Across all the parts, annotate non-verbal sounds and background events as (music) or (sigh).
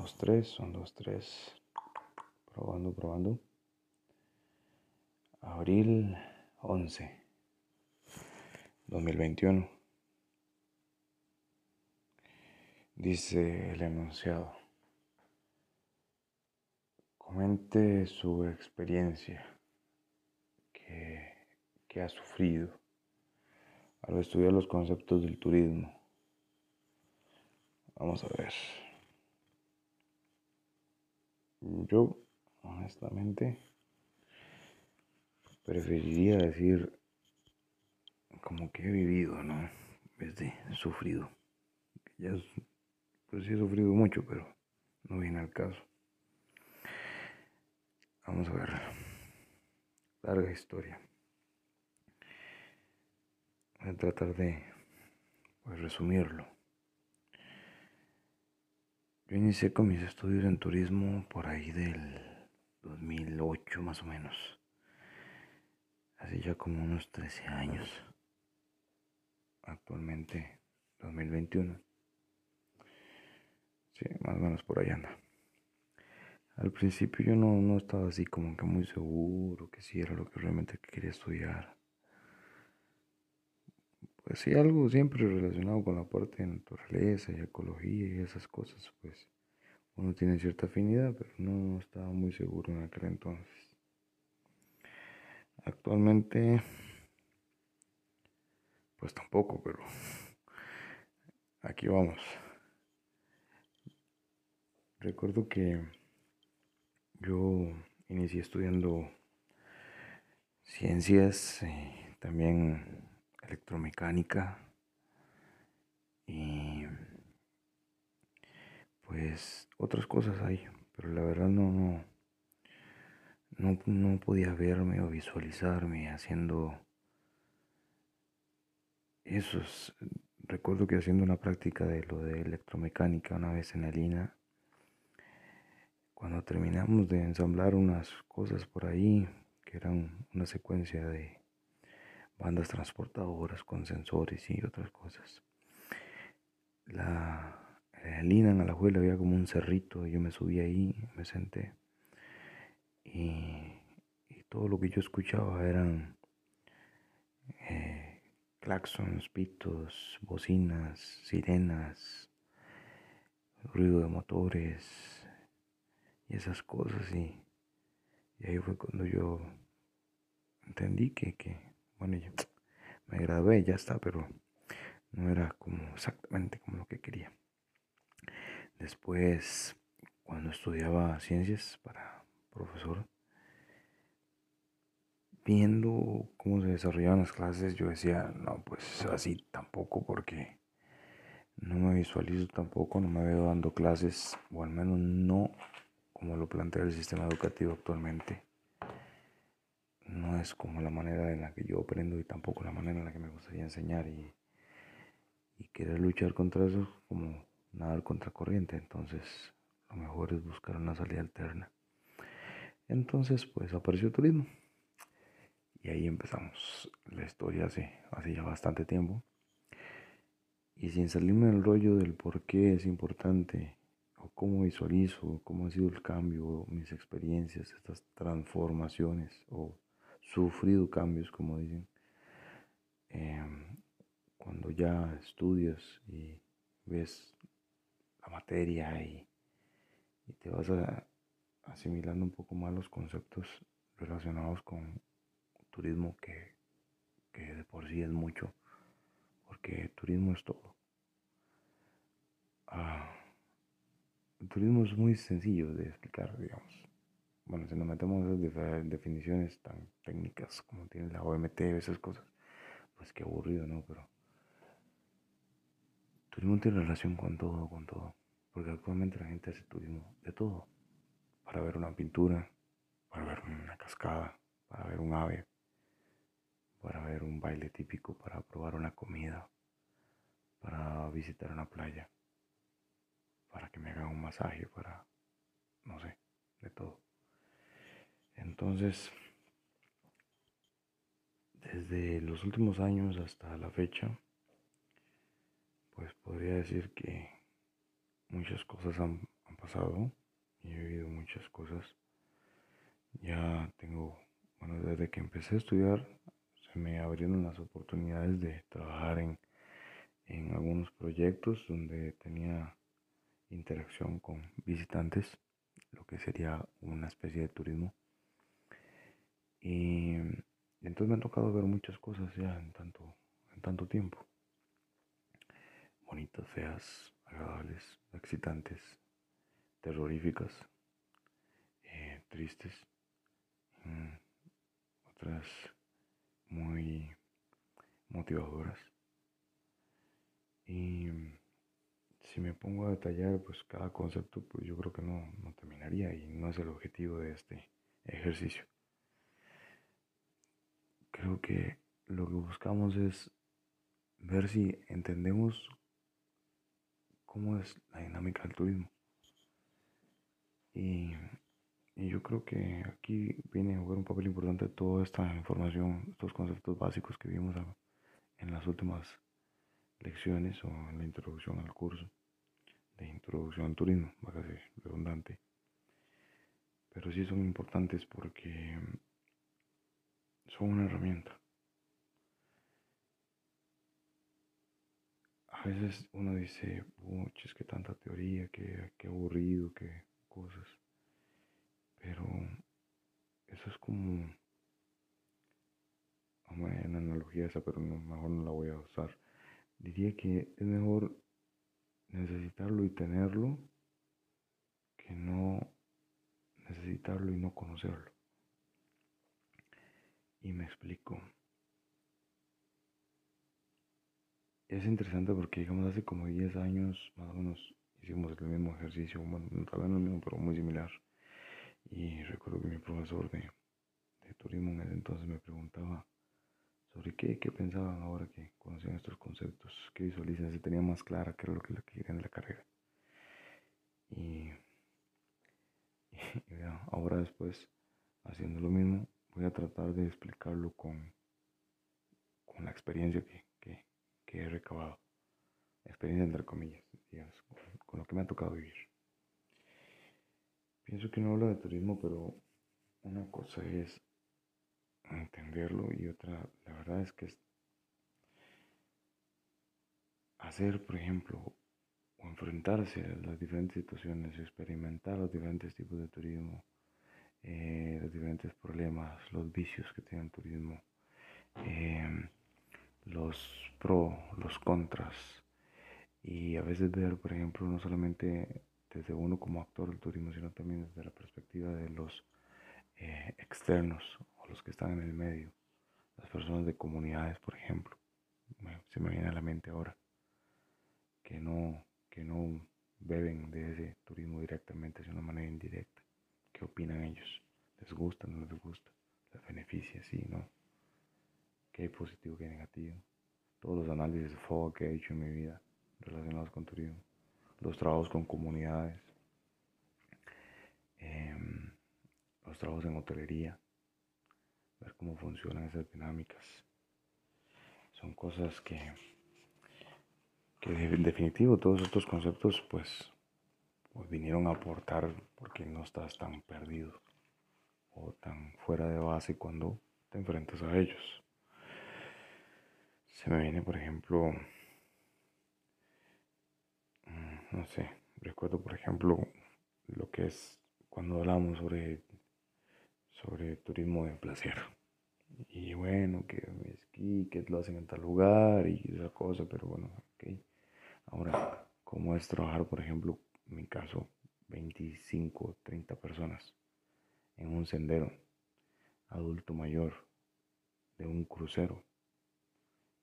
dos, tres, son dos, tres. Probando, probando. Abril 11, 2021. Dice el enunciado. Comente su experiencia que, que ha sufrido al estudiar los conceptos del turismo. Vamos a ver. Yo, honestamente, preferiría decir como que he vivido, ¿no? Vez de sufrido. Ya, pues sí he sufrido mucho, pero no viene al caso. Vamos a ver. Larga historia. Voy a tratar de pues, resumirlo. Yo inicié con mis estudios en turismo por ahí del 2008 más o menos. Hace ya como unos 13 años. Actualmente 2021. Sí, más o menos por ahí anda. Al principio yo no, no estaba así como que muy seguro que si era lo que realmente quería estudiar. Pues algo siempre relacionado con la parte de naturaleza y ecología y esas cosas, pues uno tiene cierta afinidad, pero no estaba muy seguro en aquel entonces. Actualmente, pues tampoco, pero aquí vamos. Recuerdo que yo inicié estudiando ciencias, y también electromecánica y pues otras cosas hay, pero la verdad no, no, no, podía verme o visualizarme haciendo esos. Recuerdo que haciendo una práctica de lo de electromecánica una vez en la lina, cuando terminamos de ensamblar unas cosas por ahí, que eran una secuencia de bandas transportadoras con sensores y otras cosas. La, lina en Alajuela había como un cerrito, yo me subí ahí, me senté y, todo lo que yo escuchaba eran eh, claxons, pitos, bocinas, sirenas, ruido de motores y esas cosas y, ahí fue cuando yo entendí que, que bueno, yo me gradué, ya está, pero no era como exactamente como lo que quería. Después, cuando estudiaba ciencias para profesor, viendo cómo se desarrollaban las clases, yo decía, no, pues así tampoco, porque no me visualizo tampoco, no me veo dando clases, o al menos no como lo plantea el sistema educativo actualmente no es como la manera en la que yo aprendo y tampoco la manera en la que me gustaría enseñar y, querer luchar contra eso como nadar contra corriente. Entonces, lo mejor es buscar una salida alterna. Entonces, pues apareció turismo. Y ahí empezamos la historia hace, hace ya bastante tiempo. Y sin salirme del rollo del por qué es importante, o cómo visualizo, cómo ha sido el cambio, mis experiencias, estas transformaciones, o sufrido cambios, como dicen. Em, cuando ya estudias y ves la materia y, te vas asimilando un poco más los conceptos relacionados con turismo que, que de por sí es mucho, porque turismo es todo. Ah, el turismo es muy sencillo de explicar, digamos bueno, si nos metemos en esas definiciones tan técnicas como tiene la OMT y esas cosas, pues qué aburrido, ¿no? Pero turismo tiene relación con todo, con todo. Porque actualmente la gente hace turismo de todo. Para ver una pintura, para ver una cascada, para ver un ave, para ver un baile típico, para probar una comida, para visitar una playa, para que me haga un masaje, para, no sé, de todo. Entonces, desde los últimos años hasta la fecha, pues podría decir que muchas cosas han, han pasado y he vivido muchas cosas. Ya tengo, bueno, desde que empecé a estudiar se me abrieron las oportunidades de trabajar en, en algunos proyectos donde tenía interacción con visitantes, lo que sería una especie de turismo. Y, entonces me ha tocado ver muchas cosas ya en tanto, en tanto tiempo. Bonitas, feas, agradables, excitantes, terroríficas, eh, tristes, mm, otras muy motivadoras. Y si me pongo a detallar pues cada concepto, pues yo creo que no, no terminaría y no es el objetivo de este ejercicio. Creo que lo que buscamos es ver si entendemos cómo es la dinámica del turismo. Y, yo creo que aquí viene a jugar un papel importante toda esta información, estos conceptos básicos que vimos en las últimas lecciones o en la introducción al curso de introducción al turismo, va a ser redundante. Pero sí son importantes porque son una herramienta. A veces uno dice, es que tanta teoría, que, que aburrido, que cosas. Pero eso es como una analogía esa, pero mejor no la voy a usar. Diría que es mejor necesitarlo y tenerlo que no necesitarlo y no conocerlo. Y me explico. Es interesante porque, digamos, hace como 10 años más o menos hicimos el mismo ejercicio, bueno, tal vez no el mismo, pero muy similar. Y recuerdo que mi profesor de, de turismo en ese entonces me preguntaba sobre qué, qué pensaban ahora que conocían estos conceptos, qué visualizan, si tenían más clara qué era lo que querían de la carrera. Y, (laughs) ahora después, haciendo lo mismo, voy a tratar de explicarlo con, con la experiencia que, que, que he recabado. Experiencia entre comillas, con, lo que me ha tocado vivir. Pienso que no hablo de turismo, pero una cosa es entenderlo y otra, la verdad es que es hacer, por ejemplo, o enfrentarse a las diferentes situaciones, experimentar los diferentes tipos de turismo, eh, los diferentes problemas, los vicios que tiene el turismo, em, los pros, los contras, y a veces ver, por ejemplo, no solamente desde uno como actor del turismo, sino también desde la perspectiva de los eh, externos los que están en el medio, las personas de comunidades, por ejemplo. Se me viene a la mente ahora que no, que no beben de ese turismo directamente, de una manera indirecta. ¿Qué opinan ellos? ¿Les gusta, no les gusta? ¿Les beneficia, sí, no? ¿Qué hay positivo, qué hay negativo? Todos los análisis de fuego que he hecho en mi vida relacionados con turismo, los trabajos con comunidades, em, los trabajos en hotelería, ver cómo funcionan esas dinámicas. Son cosas que, que en definitivo todos estos conceptos pues, pues vinieron a aportar porque no estás tan perdido o tan fuera de base cuando te enfrentas a ellos. Se me viene, por ejemplo, mm, no sé, recuerdo, por ejemplo, lo que es cuando hablamos sobre sobre turismo de placer. Y bueno, que esquí, que lo hacen en tal lugar y esa cosa, pero bueno, ok. Ahora, ¿cómo es trabajar, por ejemplo, en mi caso, 25, 30 personas en un sendero, adulto mayor, de un crucero?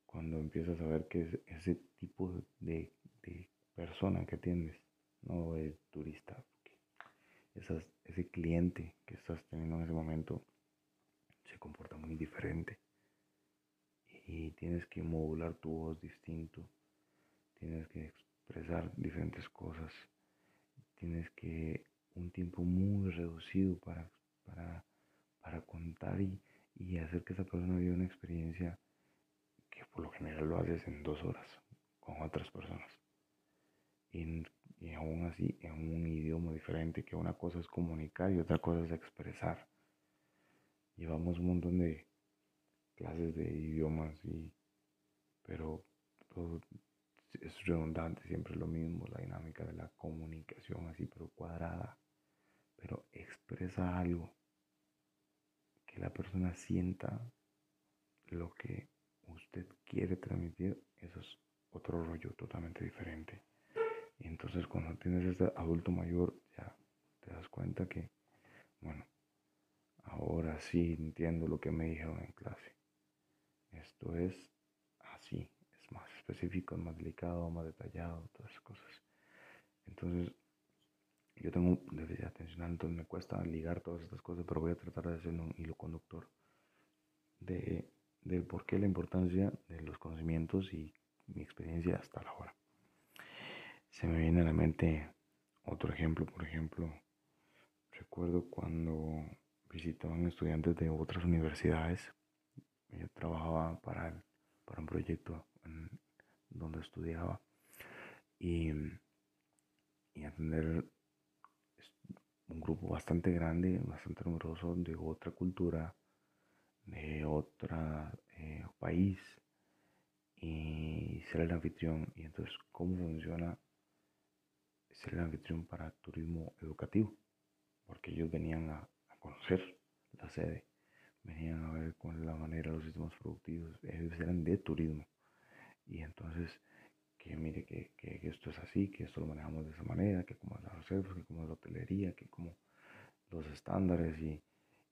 Cuando empiezas a ver que ese tipo de, de persona que tienes, no de turista, ese cliente que estás teniendo en ese momento se comporta muy diferente y tienes que modular tu voz distinto, tienes que expresar diferentes cosas, tienes que un tiempo muy reducido para, para, para contar y, y hacer que esa persona viva una experiencia que por lo general lo haces en dos horas con otras personas. Y y aún así en un idioma diferente, que una cosa es comunicar y otra cosa es expresar. Llevamos un montón de clases de idiomas y pero todo es redundante, siempre es lo mismo, la dinámica de la comunicación así pero cuadrada, pero expresa algo que la persona sienta lo que usted quiere transmitir, eso es otro rollo totalmente diferente. Y entonces cuando tienes este adulto mayor, ya te das cuenta que, bueno, ahora sí entiendo lo que me dijeron en clase. Esto es así, más específico, es más delicado, más detallado, todas esas cosas. Entonces, yo tengo un déficit atencional, entonces me cuesta ligar todas estas cosas, pero voy a tratar de hacer un hilo conductor de, del por qué la importancia de los conocimientos y mi experiencia hasta la hora. Se me viene a la mente otro ejemplo, por ejemplo, recuerdo cuando visitaban estudiantes de otras universidades, yo trabajaba para, para un proyecto donde estudiaba y, y atender un grupo bastante grande, bastante numeroso de otra cultura, de otro eh, país y ser el anfitrión. Y entonces, ¿cómo funciona ser el anfitrión para turismo educativo? Porque ellos venían a, conocer la sede, venían a ver con la manera, los sistemas productivos, ellos eran de turismo. Y entonces, que mire que, que, esto es así, que esto lo manejamos de esa manera, que como es la reserva, que como es la hotelería, que como los estándares y,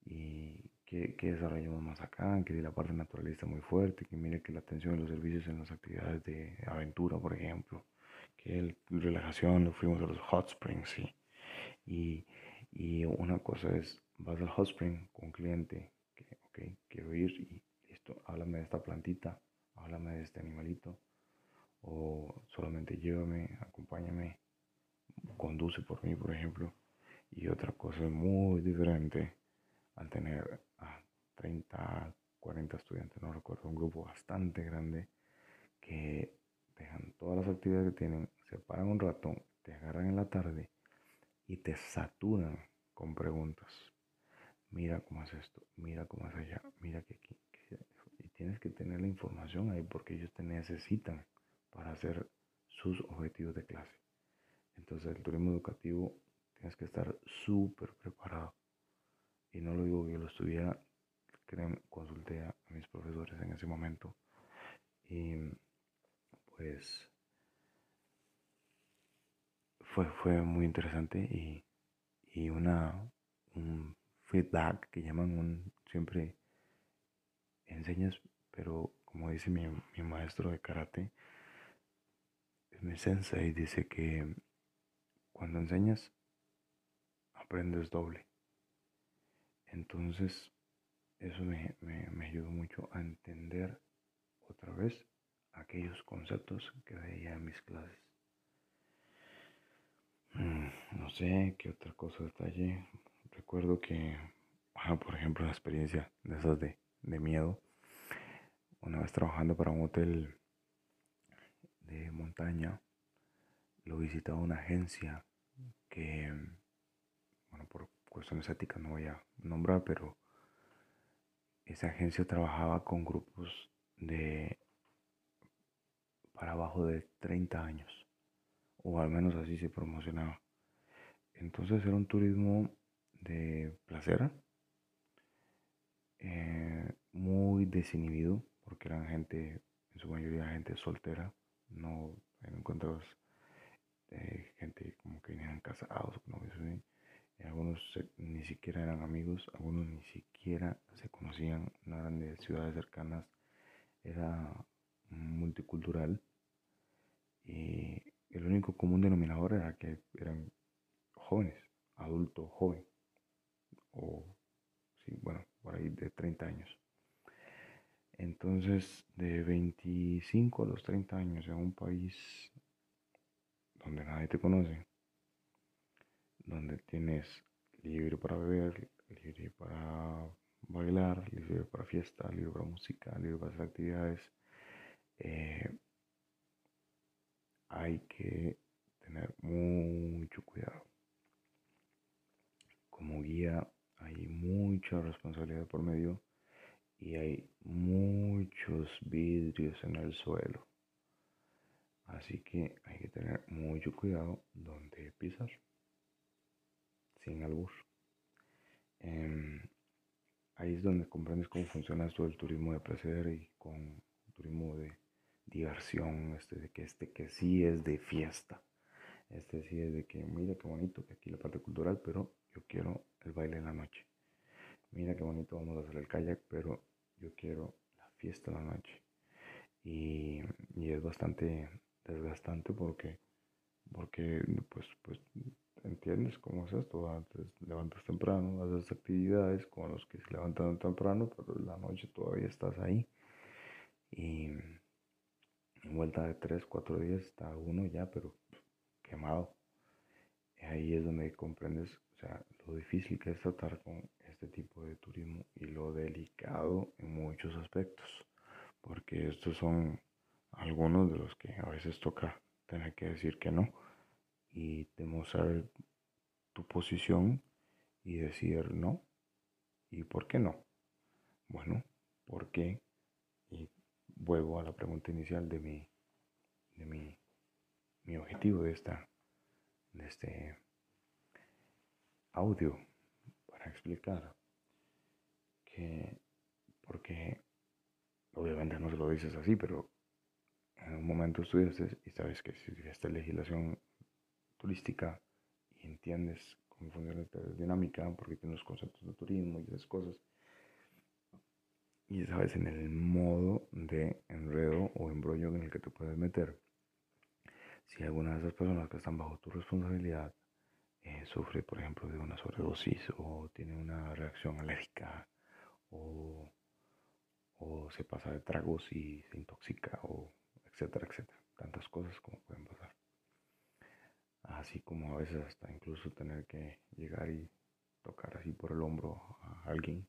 y que, que, desarrollamos más acá, que la parte naturalista muy fuerte, que mire que la atención de los servicios en las actividades de aventura, por ejemplo, que el, relajación, lo fuimos a los hot springs, sí. Y, y una cosa es, vas al hot spring con un cliente, que, ok, quiero ir y listo, háblame de esta plantita, háblame de este animalito, o solamente llévame, acompáñame, conduce por mí, por ejemplo. Y otra cosa muy diferente al tener a 30, 40 estudiantes, no recuerdo, un grupo bastante grande que dejan todas las actividades que tienen, se paran un rato, te agarran en la tarde y te saturan con preguntas. Mira cómo es esto, mira cómo es allá, mira que aquí. Tienes que tener la información ahí porque ellos te necesitan para hacer sus objetivos de clase. Entonces el turismo educativo tienes que estar súper preparado. Y no lo digo que yo lo estudiara, consulté a mis profesores en ese momento. Y pues fue, fue muy interesante y, y una, un feedback que llaman un siempre enseñas, pero como dice mi, mi maestro de karate, mi sensei dice que cuando enseñas, aprendes doble. Entonces, eso me, me, ayudó mucho a entender otra vez aquellos conceptos que veía en mis clases. Mm, no sé qué otra cosa detalle. Recuerdo que, por ejemplo, la experiencia de esas de, de miedo. Una vez trabajando para un hotel de montaña, lo visitaba una agencia que, bueno, por cuestiones éticas no voy a nombrar, pero esa agencia trabajaba con grupos de para abajo de 30 años, o al menos así se promocionaba. Entonces era un turismo de placer, eh, desinhibido, porque eran gente, en su mayoría gente soltera, no encontrabas eh, gente como que venían casados, algunos ni siquiera eran amigos, algunos ni siquiera se conocían, no eran de ciudades cercanas, era multicultural y el único común denominador era que eran jóvenes, adulto joven, o sí, bueno, por ahí de 30 años. Entonces, de 25 a los 30 años en un país donde nadie te conoce, donde tienes libre para beber, libre para bailar, libre para fiesta, libre para música, libre para hacer actividades, eh, hay que tener muy cuidado. Como guía hay mucha responsabilidad por medio y hay muchos vidrios en el suelo. Así que hay que tener mucho cuidado donde pisar, sin albur. Em, ahí es donde comprendes cómo funciona esto del turismo de placer y con turismo de diversión, este de que este que sí es de fiesta. Este sí es de que mira qué bonito que aquí la parte cultural, pero yo quiero el baile en la noche. Mira qué bonito vamos a hacer el kayak, pero yo quiero la fiesta en la noche. Y, y es bastante desgastante porque, porque pues, pues entiendes cómo es esto. Antes levantas temprano, haces actividades con los que se levantan temprano, pero la noche todavía estás ahí. Y en vuelta de 3, 4 días está uno ya, pero quemado. Ahí es donde comprendes o sea, lo difícil que es tratar con este tipo de turismo y lo delicado en muchos aspectos, porque estos son algunos de los que a veces toca tener que decir que no y demostrar tu posición y decir no. ¿Y por qué no? Bueno, porque, y vuelvo a la pregunta inicial de mi, de mi, mi objetivo de, esta, de este audio para explicar que, porque obviamente no se lo dices así, pero en un momento estudiaste y sabes que esta legislación turística y entiendes cómo funciona esta dinámica, porque tienes los conceptos de turismo y esas cosas, y sabes en el modo de enredo o embrollo en el que te puedes meter, si alguna de esas personas que están bajo tu responsabilidad eh, sufre, por ejemplo, de una sobredosis o tiene una reacción alérgica o, o se pasa de tragos y se intoxica o etcétera, etcétera. Tantas cosas como pueden pasar. Así como a veces hasta incluso tener que llegar y tocar así por el hombro a alguien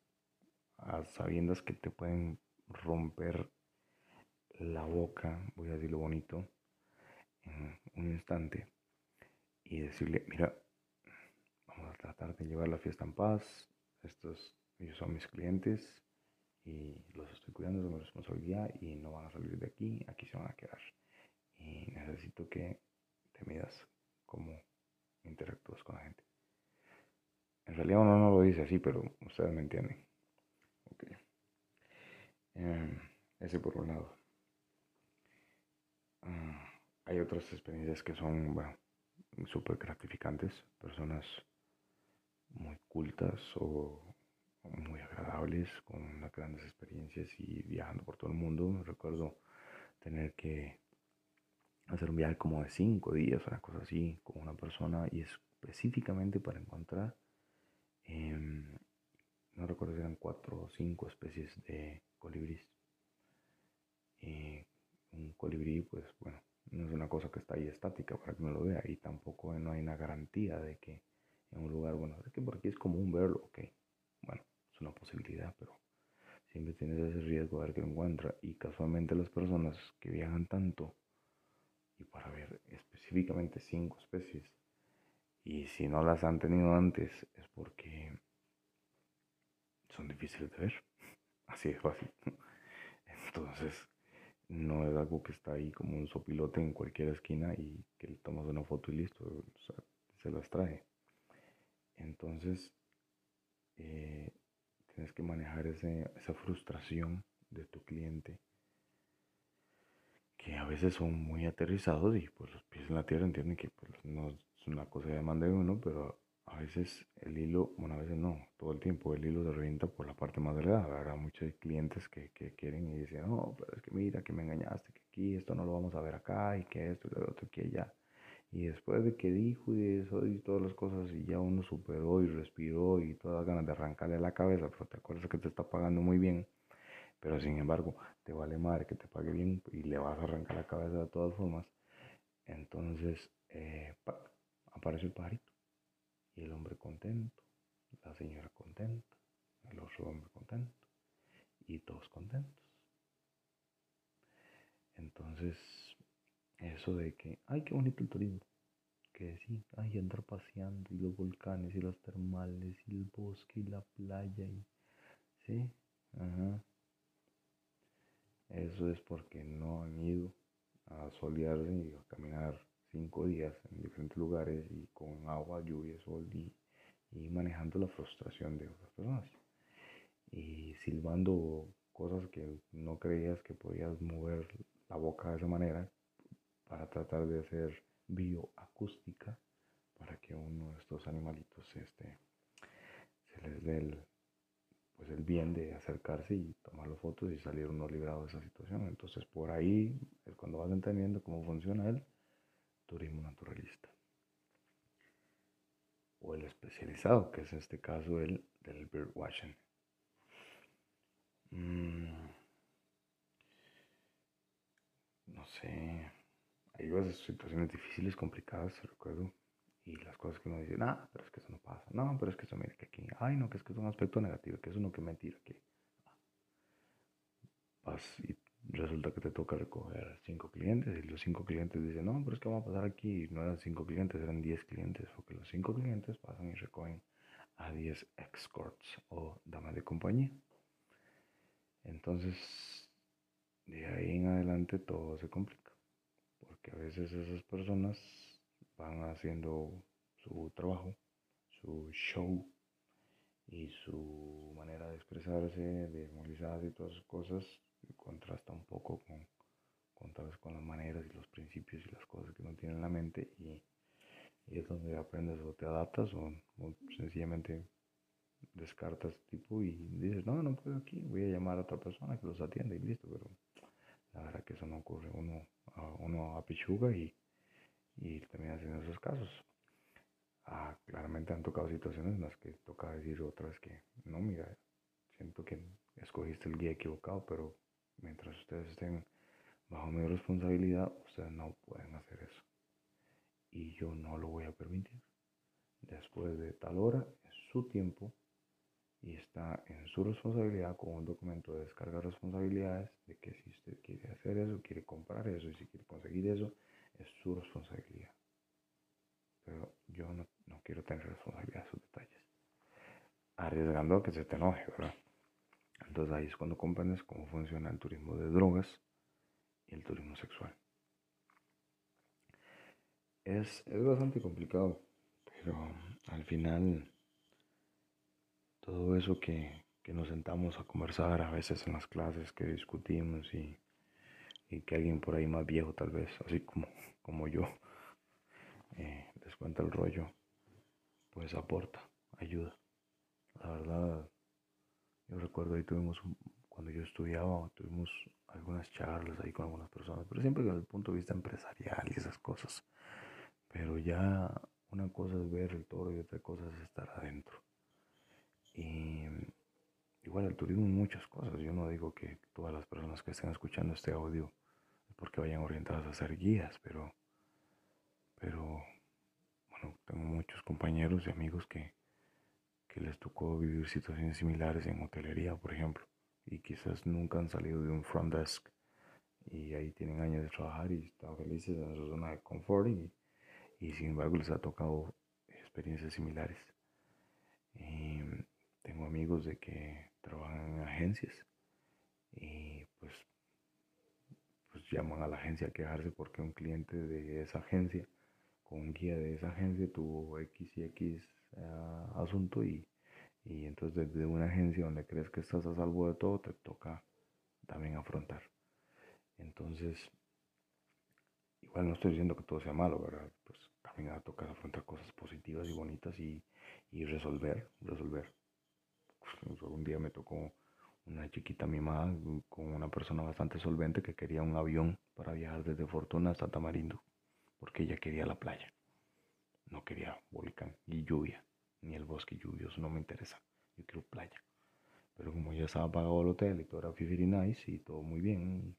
a sabiendas que te pueden romper la boca, voy a decirlo bonito, en un instante y decirle, mira, vamos a tratar de llevar la fiesta en paz, estos ellos son mis clientes y los estoy cuidando, de mi responsabilidad y no van a salir de aquí, aquí se van a quedar. Y necesito que te midas cómo interactúas con la gente. En realidad uno no lo dice así, pero ustedes me entienden. Okay. Em, ese por un lado. Ah, hay otras experiencias que son, bueno, súper gratificantes. Personas muy cultas o muy agradables, con unas grandes experiencias y viajando por todo el mundo. Recuerdo tener que hacer un viaje como de cinco días, una cosa así, con una persona y específicamente para encontrar, em, no recuerdo si eran cuatro o cinco especies de colibríes. un colibrí, pues bueno, no es una cosa que está ahí estática para que uno lo vea y tampoco no hay una garantía de que en un lugar, bueno, es que por aquí es común verlo, ok, bueno, es una posibilidad, pero siempre tienes ese riesgo de ver que lo encuentra y casualmente las personas que viajan tanto y para ver específicamente cinco especies y si no las han tenido antes es porque son difíciles de ver, (laughs) así de fácil. (laughs) Entonces, no es algo que está ahí como un sopilote en cualquier esquina y que le tomas una foto y listo, o sea, se las trae. Entonces, eh, tienes que manejar ese, esa frustración de tu cliente, que a veces son muy aterrizados y pues los pies en la tierra entienden que pues, no es una cosa de demanda de uno, pero a veces el hilo, bueno, a veces no, todo el tiempo el hilo se revienta por la parte más delgada. Habrá muchos clientes que, que, quieren y dicen, no, pero es que mira, que me engañaste, que aquí esto no lo vamos a ver acá y que esto y lo otro, que allá. Y después de que dijo y eso y todas las cosas y ya uno superó y respiró y todas las ganas de arrancarle la cabeza, pero te acuerdas que te está pagando muy bien, pero sin embargo te vale madre que te pague bien y le vas a arrancar la cabeza de todas formas, entonces eh, aparece el pajarito y el hombre contento, la señora contenta, el otro hombre contento y todos contentos. Entonces, eso de que, ay, qué bonito el turismo, que sí, hay andar paseando y los volcanes y los termales y el bosque y la playa y sí, ajá. Eso es porque no han ido a solearse y a caminar cinco días en diferentes lugares y con agua, lluvia, sol y, y manejando la frustración de otras personas y silbando cosas que no creías que podías mover la boca de esa manera para tratar de hacer bioacústica para que uno de estos animalitos este, se les dé el, pues el bien de acercarse y tomar las fotos y salir uno librado de esa situación. Entonces por ahí es cuando vas entendiendo cómo funciona el turismo naturalista. O el especializado, que es en este caso el del birdwatching. Mm. no sé, hay veces situaciones difíciles, complicadas, recuerdo, y las cosas que uno dice, no, pero es que eso no pasa, no, pero es que eso, mira, que aquí, ay, no, que es que es un aspecto negativo, que es uno que mentira, que vas y resulta que te toca recoger cinco clientes y los cinco clientes dicen, no, pero es que vamos a pasar aquí, no eran cinco clientes, eran diez clientes, porque los cinco clientes pasan y recogen a diez escorts o damas de compañía. Entonces, de ahí en adelante todo se complica, porque a veces esas personas van haciendo su trabajo, su show y su manera de expresarse, de movilizarse y todas esas cosas, contrasta un poco con, con las maneras y los principios y las cosas que uno tiene en la mente y, es donde aprendes o te adaptas o sencillamente descartas tipo y dices, no, no puedo aquí, voy a llamar a otra persona que los atienda y listo, pero la verdad que eso no ocurre, uno, uno apichuga y, y termina haciendo esos casos. Ah, claramente han tocado situaciones en las que toca decir otras que, no, mira, siento que escogiste el guía equivocado, pero mientras ustedes estén bajo mi responsabilidad, ustedes no pueden hacer eso. Y yo no lo voy a permitir. Después de tal hora, su tiempo, y está en su responsabilidad con un documento de descarga de responsabilidades de que si usted quiere hacer eso, quiere comprar eso y si quiere conseguir eso, es su responsabilidad. Pero yo no, no quiero tener responsabilidad de sus detalles. Arriesgando a que se te enoje, ¿verdad? Entonces ahí es cuando comprendes cómo funciona el turismo de drogas y el turismo sexual. Es, es bastante complicado, pero al final todo eso que, nos sentamos a conversar a veces en las clases, que discutimos y, que alguien por ahí más viejo tal vez, así como, como yo, eh, les cuenta el rollo, pues aporta, ayuda. La verdad, yo recuerdo ahí tuvimos, cuando yo estudiaba, tuvimos algunas charlas ahí con algunas personas, pero siempre desde el punto de vista empresarial y esas cosas. Pero ya una cosa es ver el toro y otra cosa es estar adentro. Y igual el turismo muchas cosas. Yo no digo que todas las personas que estén escuchando este audio es porque vayan orientadas a ser guías, pero, pero bueno, tengo muchos compañeros y amigos que, que les tocó vivir situaciones similares en hotelería, por ejemplo, y quizás nunca han salido de un front desk y ahí tienen años de trabajar y están felices en su zona de confort y, y sin embargo les ha tocado experiencias similares. Y, tengo amigos de que trabajan en agencias y pues, pues llaman a la agencia a quejarse porque un cliente de esa agencia, con un guía de esa agencia, tuvo X y X eh, asunto y, y entonces desde una agencia donde crees que estás a salvo de todo, te toca también afrontar. Entonces, igual no estoy diciendo que todo sea malo, ¿verdad? Pues también toca afrontar cosas positivas y bonitas y, y resolver, resolver un día me tocó una chiquita mimada con una persona bastante solvente que quería un avión para viajar desde Fortuna hasta Tamarindo, porque ella quería la playa. No quería volcán y lluvia, ni el bosque lluvioso, no me interesa. Yo quiero playa. Pero como ya estaba pagado el hotel y todo era fifi nice y todo muy bien,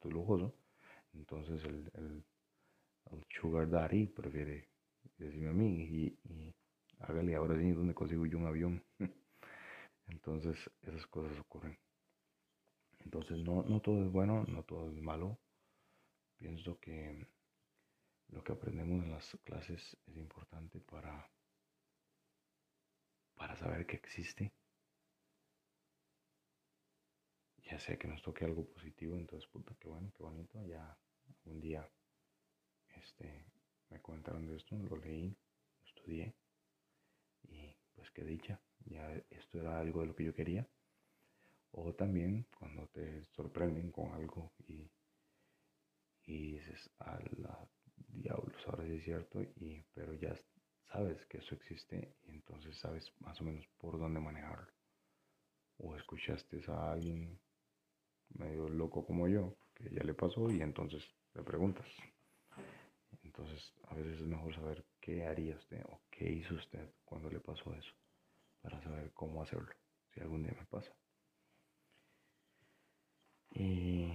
todo lujoso, entonces el, el, Sugar Daddy prefiere decirme a mí y, y hágale ahora sí, ¿dónde consigo yo un avión? (laughs) Entonces esas cosas ocurren. Entonces no, no todo es bueno, no todo es malo. Pienso que lo que aprendemos en las clases es importante para, para saber que existe. Ya sea que nos toque algo positivo, entonces puta, qué bueno, qué bonito. Ya un día este, me comentaron de esto, lo leí, lo estudié y pues qué dicha, ya esto era algo de lo que yo quería. O también cuando te sorprenden con algo y, y dices, a la diablos, ahora sí es cierto, y, pero ya sabes que eso existe y entonces sabes más o menos por dónde manejarlo. O escuchaste a alguien medio loco como yo, que ya le pasó y entonces le preguntas. Entonces a veces es mejor saber qué haría usted o qué hizo usted cuando le pasó eso, para saber cómo hacerlo, si algún día me pasa. Y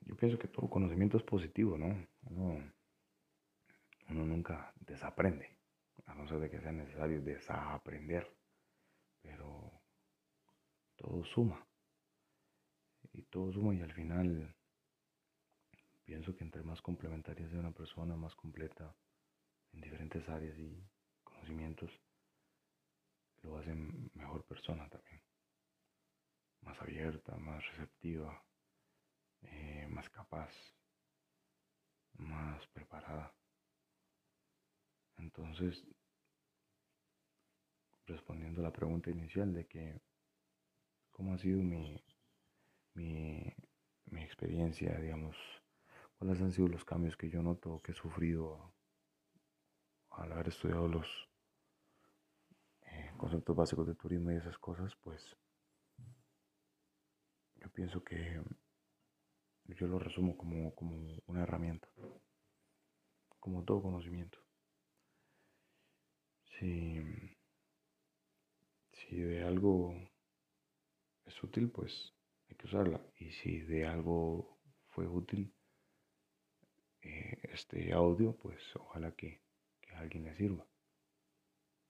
yo pienso que todo conocimiento es positivo, ¿no? Uno, uno nunca desaprende, a no ser de que sea necesario desaprender, pero todo suma. Y todo suma y al final pienso que entre más complementarias sea una persona, más completa en diferentes áreas y conocimientos, lo hace mejor persona también. Más abierta, más receptiva, eh, más capaz, más preparada. Entonces, respondiendo a la pregunta inicial de que cómo ha sido mi, mi, mi experiencia, digamos, cuáles han sido los cambios que yo noto que he sufrido al haber estudiado los eh, conceptos básicos de turismo y esas cosas, pues yo pienso que yo lo resumo como, como una herramienta, como todo conocimiento. Si, si de algo es útil, pues hay que usarla. Y si de algo fue útil eh, este audio, pues ojalá que, que a alguien le sirva.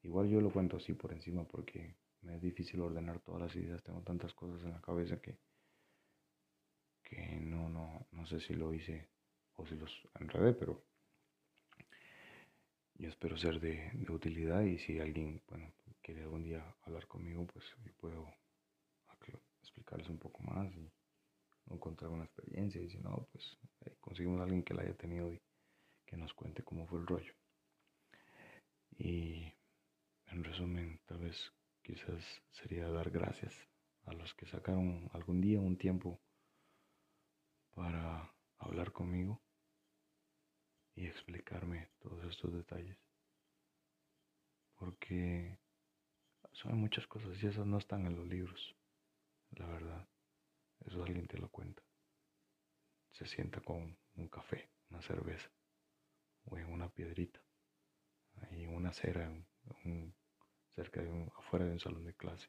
Igual yo lo cuento así por encima porque me es difícil ordenar todas las ideas, tengo tantas cosas en la cabeza que que no, no, no sé si lo hice o si los enredé, pero yo espero ser de, utilidad y si alguien, bueno, quiere algún día hablar conmigo, pues yo puedo explicarles un poco más y encontrar una experiencia y si no, pues conseguimos a alguien que la haya tenido y que nos cuente cómo fue el rollo. Y en resumen, tal vez quizás sería dar gracias a los que sacaron algún día un tiempo para hablar conmigo y explicarme todos estos detalles. Porque son muchas cosas y esas no están en los libros, la verdad. Eso alguien te lo cuenta. Se sienta con un café, una cerveza o en una piedrita, ahí una acera, cerca de un, afuera de un salón de clase.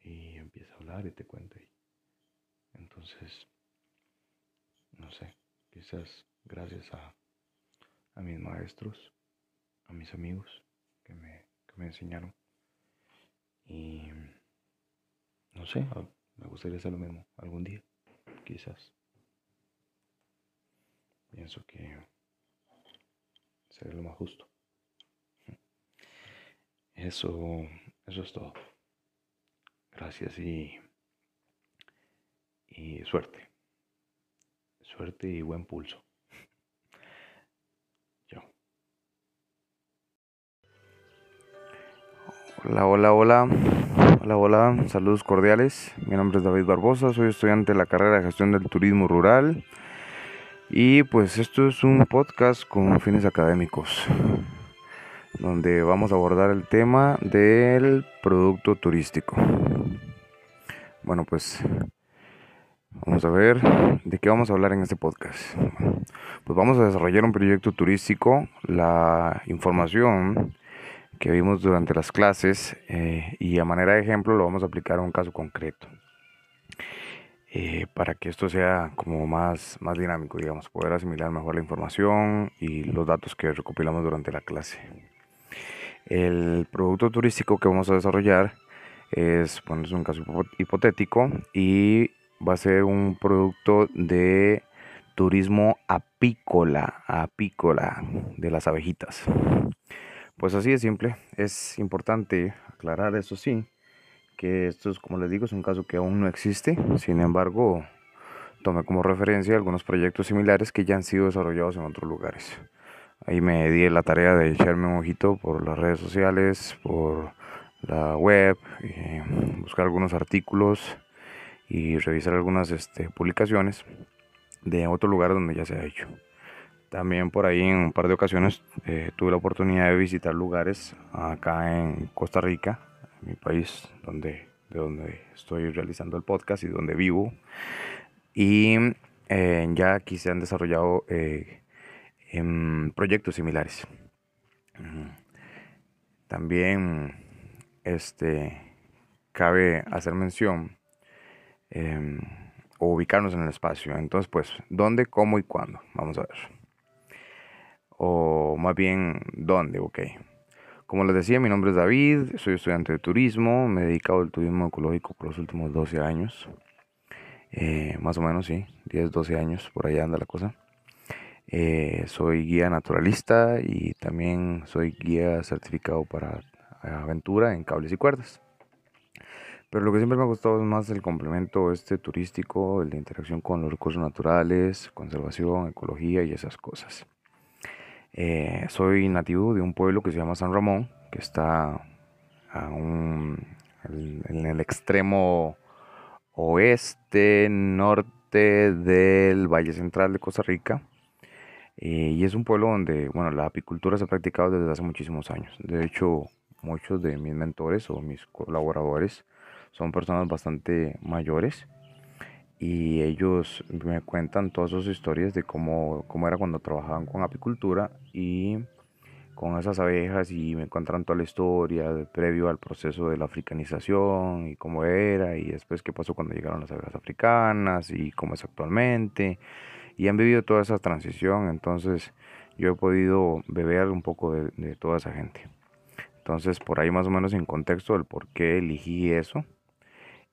Y empieza a hablar y te cuenta. Y entonces no sé, quizás gracias a, a mis maestros, a mis amigos que me, que me enseñaron. Y no sé, me gustaría hacer lo mismo algún día, quizás. Pienso que sería lo más justo. Eso, eso es todo. Gracias y, y suerte. Suerte y buen pulso. Hola, hola, hola. Hola, hola. Saludos cordiales. Mi nombre es David Barbosa. Soy estudiante de la carrera de gestión del turismo rural. Y pues esto es un podcast con fines académicos donde vamos a abordar el tema del producto turístico. Bueno, pues Vamos a ver de qué vamos a hablar en este podcast. Pues vamos a desarrollar un proyecto turístico, la información que vimos durante las clases eh, y a manera de ejemplo lo vamos a aplicar a un caso concreto. Eh, para que esto sea como más, más dinámico, digamos, poder asimilar mejor la información y los datos que recopilamos durante la clase. El producto turístico que vamos a desarrollar es, bueno, es un caso hipotético y va a ser un producto de turismo apícola, apícola de las abejitas. Pues así de simple, es importante aclarar eso sí, que esto es, como les digo, es un caso que aún no existe, sin embargo, tomé como referencia algunos proyectos similares que ya han sido desarrollados en otros lugares. Ahí me di la tarea de echarme un ojito por las redes sociales, por la web, eh, buscar algunos artículos y revisar algunas este, publicaciones de otro lugar donde ya se ha hecho. También por ahí en un par de ocasiones eh, tuve la oportunidad de visitar lugares acá en Costa Rica, mi país donde, de donde estoy realizando el podcast y donde vivo. Y eh, ya aquí se han desarrollado eh, en proyectos similares. También este, cabe hacer mención em, o ubicarnos en el espacio. Entonces, pues, ¿dónde, cómo y cuándo? Vamos a ver. O más bien, ¿dónde? Ok. Como les decía, mi nombre es David, soy estudiante de turismo, me he dedicado al turismo ecológico por los últimos 12 años. Eh, más o menos, sí, 10, 12 años, por allá anda la cosa. Eh, soy guía naturalista y también soy guía certificado para aventura en cables y cuerdas. Pero lo que siempre me ha gustado es más el complemento este turístico, el de interacción con los recursos naturales, conservación, ecología y esas cosas. Eh, soy nativo de un pueblo que se llama San Ramón, que está en el extremo oeste, norte del Valle Central de Costa Rica. Eh, y es un pueblo donde, bueno, la apicultura se ha practicado desde hace muchísimos años. De hecho, muchos de mis mentores o mis colaboradores son personas bastante mayores y ellos me cuentan todas sus historias de cómo, cómo era cuando trabajaban con apicultura y con esas abejas y me cuentan toda la historia previo al proceso de la africanización y cómo era y después qué pasó cuando llegaron las abejas africanas y cómo es actualmente. Y han vivido toda esa transición entonces yo he podido beber un poco de, de toda esa gente. Entonces por ahí más o menos en contexto del por qué elegí eso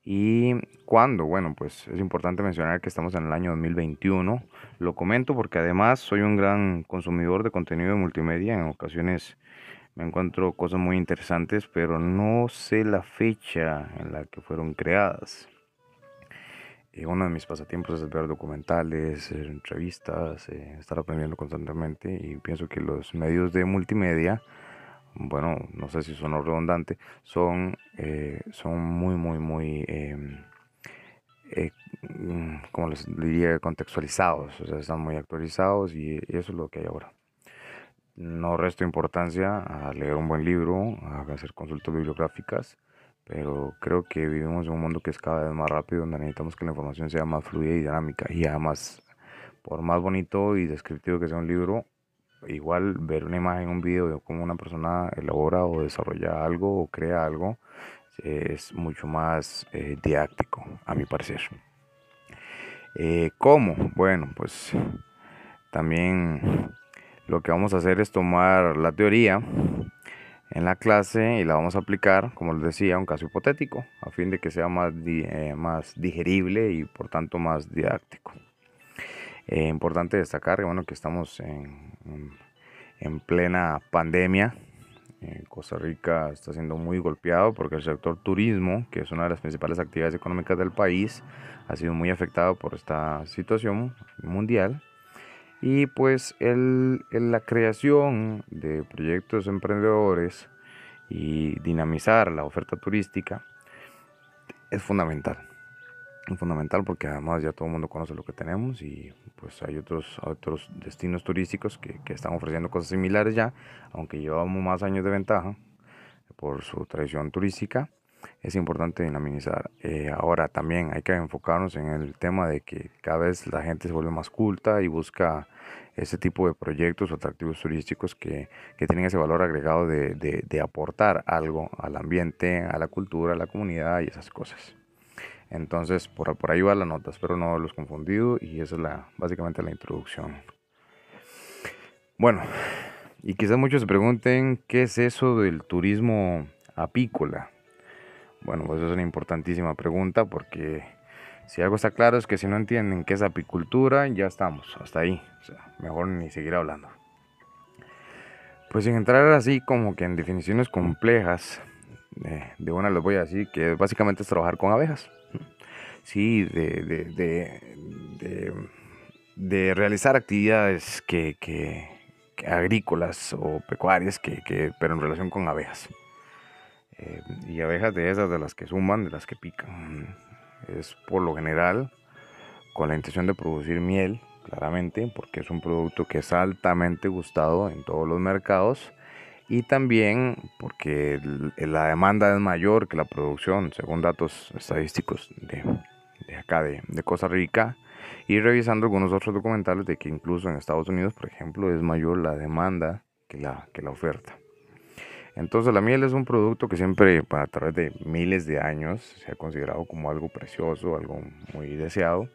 ¿Y cuándo? Bueno, pues es importante mencionar que estamos en el año 2021. Lo comento porque además soy un gran consumidor de contenido de multimedia. En ocasiones me encuentro cosas muy interesantes, pero no sé la fecha en la que fueron creadas. Y uno de mis pasatiempos es ver documentales, entrevistas, eh, estar aprendiendo constantemente y pienso que los medios de multimedia bueno, no sé si son redundante, son, eh, son muy, muy, muy, em, eh, mm, como les diría, contextualizados, o sea, están muy actualizados y eso es lo que hay ahora. No resto importancia a leer un buen libro, a hacer consultas bibliográficas, pero creo que vivimos en un mundo que es cada vez más rápido, donde necesitamos que la información sea más fluida y dinámica. Y además, por más bonito y descriptivo que sea un libro, igual ver una imagen, un video de cómo una persona elabora o desarrolla algo o crea algo es mucho más eh, didáctico, a mi parecer. Eh, ¿Cómo? Bueno, pues también lo que vamos a hacer es tomar la teoría en la clase y la vamos a aplicar, como les decía, un caso hipotético, a fin de que sea más, eh, más digerible y por tanto más didáctico. Eh, importante destacar bueno, que estamos en, en plena pandemia. Eh, Costa Rica está siendo muy golpeado porque el sector turismo, que es una de las principales actividades económicas del país, ha sido muy afectado por esta situación mundial. Y pues el, la creación de proyectos emprendedores y dinamizar la oferta turística es fundamental fundamental porque además ya todo el mundo conoce lo que tenemos y pues hay otros, otros destinos turísticos que, que están ofreciendo cosas similares ya, aunque llevamos más años de ventaja por su tradición turística, es importante dinamizar. Eh, ahora también hay que enfocarnos en el tema de que cada vez la gente se vuelve más culta y busca ese tipo de proyectos o atractivos turísticos que, que tienen ese valor agregado de, de, de aportar algo al ambiente, a la cultura, a la comunidad y esas cosas. Entonces, por, ahí va la nota, espero no haberlos confundido y esa es la, básicamente la introducción. Bueno, y quizás muchos se pregunten, ¿qué es eso del turismo apícola? Bueno, pues es una importantísima pregunta porque Si algo está claro es que si no entienden qué es apicultura, ya estamos, hasta ahí. mejor ni seguir hablando. Pues sin entrar así como que en definiciones complejas, de una les voy a decir que básicamente es trabajar con abejas. Sí, de, de, realizar actividades que, agrícolas o pecuarias, que, pero en relación con abejas. Eh, y abejas de esas, de las que suman, de las que pican. Es por lo general con la intención de producir miel, claramente, porque es un producto que es altamente gustado en todos los mercados y también porque la demanda es mayor que la producción, según datos estadísticos de, acá de, Costa Rica. Y revisando algunos otros documentales de que incluso en Estados Unidos, por ejemplo, es mayor la demanda que la, que la oferta. Entonces la miel es un producto que siempre a través de miles de años se ha considerado como algo precioso, algo muy deseado.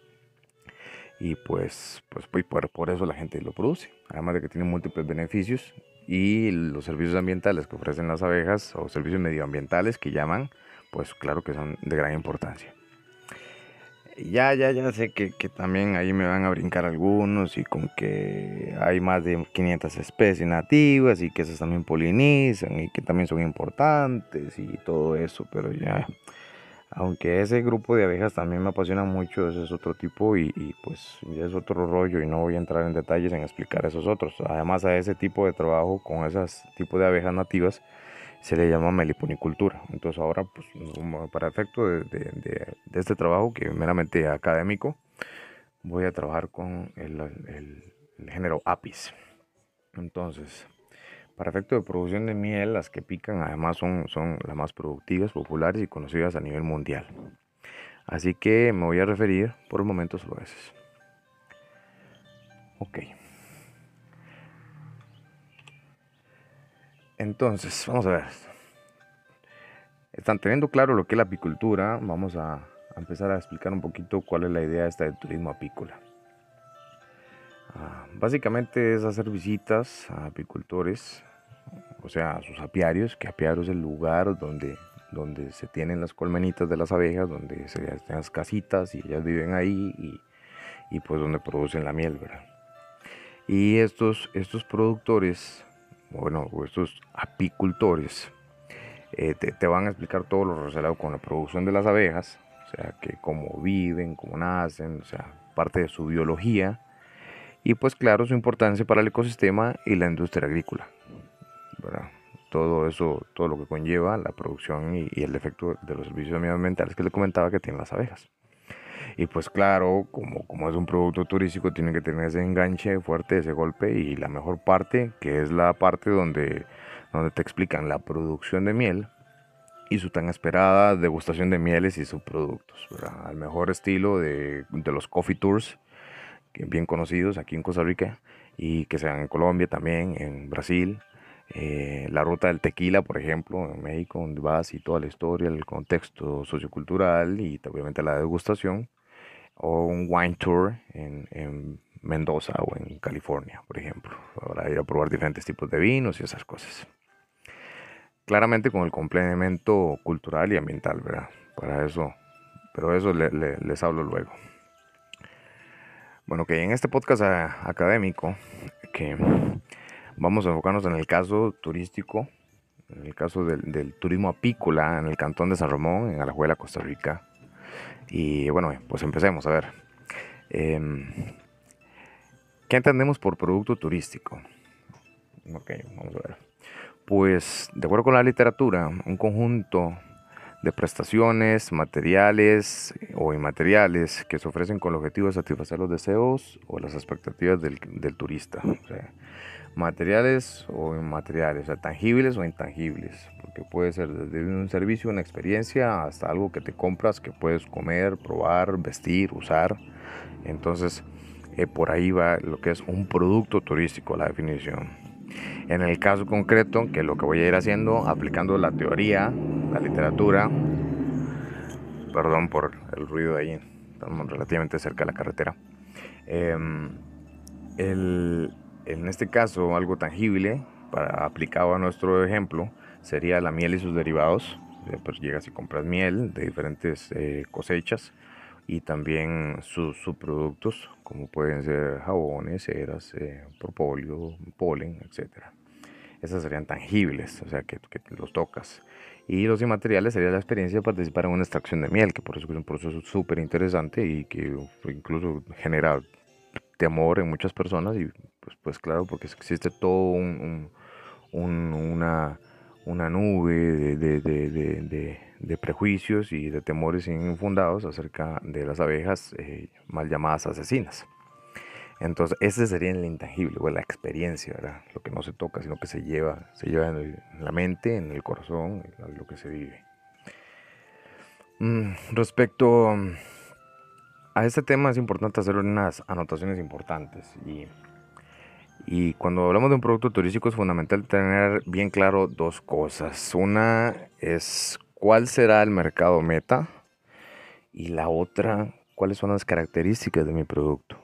Y pues, pues, pues por, por eso la gente lo produce. Además de que tiene múltiples beneficios y los servicios ambientales que ofrecen las abejas o servicios medioambientales que llaman, pues claro que son de gran importancia. Ya, ya, ya sé que, que, también ahí me van a brincar algunos y con que hay más de 500 especies nativas y que esas también polinizan y que también son importantes y todo eso, pero ya, aunque ese grupo de abejas también me apasiona mucho, ese es otro tipo y, y pues es otro rollo y no voy a entrar en detalles en explicar esos otros. Además a ese tipo de trabajo con esos tipos de abejas nativas, se le llama meliponicultura. Entonces ahora, pues, para efecto de, este trabajo, que es meramente académico, voy a trabajar con el, género Apis. Entonces, para efecto de producción de miel, las que pican además son, las más productivas, populares y conocidas a nivel mundial. Así que me voy a referir por el momento solo a esas. Ok. Entonces, vamos a ver. Están teniendo claro lo que es la apicultura. Vamos a, empezar a explicar un poquito cuál es la idea esta del turismo apícola. Ah, básicamente es hacer visitas a apicultores, o sea, a sus apiarios, que apiario es el lugar donde, donde se tienen las colmenitas de las abejas, donde se tienen las casitas y ellas viven ahí y, pues donde producen la miel. Y estos, estos productores bueno, estos apicultores eh, te, van a explicar todo lo relacionado con la producción de las abejas, o sea, que cómo viven, cómo nacen, o sea, parte de su biología y pues claro, su importancia para el ecosistema y la industria agrícola. Todo eso, todo lo que conlleva la producción y, y el efecto de los servicios medioambientales que le comentaba que tienen las abejas. Y pues claro, como, como es un producto turístico, tiene que tener ese enganche fuerte, ese golpe. Y la mejor parte, que es la parte donde, donde te explican la producción de miel y su tan esperada degustación de mieles y sus productos. Al mejor estilo de, de los coffee tours, bien conocidos aquí en Costa Rica y que sean en Colombia también, en Brasil. Eh, la ruta del tequila, por ejemplo, en México, donde vas y toda la historia, el contexto sociocultural y obviamente la degustación o un wine tour en, Mendoza o en California, por ejemplo, para ir a probar diferentes tipos de vinos y esas cosas. Claramente con el complemento cultural y ambiental, ¿verdad? Para eso, pero eso les hablo luego. Bueno, que en este podcast académico, que vamos a enfocarnos en el caso turístico, en el caso del, del turismo apícola en el cantón de San Ramón, en Alajuela, Costa Rica y bueno, pues empecemos a ver. Em, ¿Qué entendemos por producto turístico? Ok, vamos a ver. Pues, de acuerdo con la literatura, un conjunto de prestaciones, materiales o inmateriales que se ofrecen con el objetivo de satisfacer los deseos o las expectativas del, turista. Materiales o inmateriales, o sea, tangibles o intangibles, porque puede ser desde un servicio, una experiencia, hasta algo que te compras que puedes comer, probar, vestir, usar. Entonces, eh, por ahí va lo que es un producto turístico, la definición. En el caso concreto, que lo que voy a ir haciendo, aplicando la teoría, la literatura, perdón por el ruido de ahí, estamos relativamente cerca de la carretera. Em, el, en este caso, algo tangible, para, aplicado a nuestro ejemplo, sería la miel y sus derivados. Pues llegas y compras miel de diferentes eh, cosechas y también sus subproductos, como pueden ser jabones, ceras, eh, propóleo, polen, etc. Esas serían tangibles, o sea, que, que, los tocas. Y los inmateriales sería la experiencia de participar en una extracción de miel, que por eso es un proceso súper interesante y que incluso genera temor en muchas personas. Y pues, pues claro, porque existe todo un, una, una nube de, de, de prejuicios y de temores infundados acerca de las abejas eh, mal llamadas asesinas. Entonces, ese sería el intangible, o la experiencia. Lo que no se toca, sino que se lleva, se lleva en, la mente, en el corazón, lo que se vive. Mm, respecto a este tema, es importante hacer unas anotaciones importantes. Y, y cuando hablamos de un producto turístico, es fundamental tener bien claro dos cosas. Una es cuál será el mercado meta y la otra, cuáles son las características de mi producto.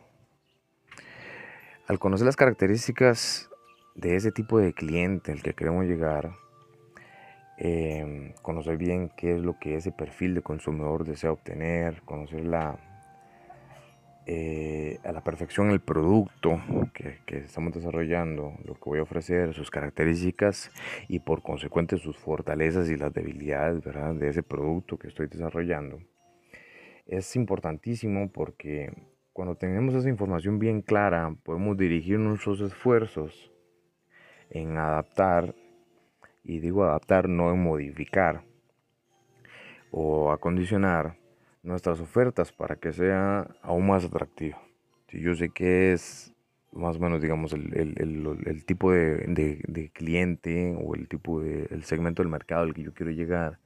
Al conocer las características de ese tipo de cliente al que queremos llegar, em, conocer bien qué es lo que ese perfil de consumidor desea obtener, conocer la, eh, a la perfección el producto que, estamos desarrollando, lo que voy a ofrecer, sus características y por consecuente sus fortalezas y las debilidades ¿verdad? de ese producto que estoy desarrollando. Es importantísimo porque cuando tenemos esa información bien clara, podemos dirigir nuestros esfuerzos en adaptar, y digo adaptar, no en modificar o acondicionar nuestras ofertas para que sea aún más atractivo. Si yo sé que es más o menos, digamos, el, tipo de, cliente o el tipo de el segmento del mercado al que yo quiero llegar,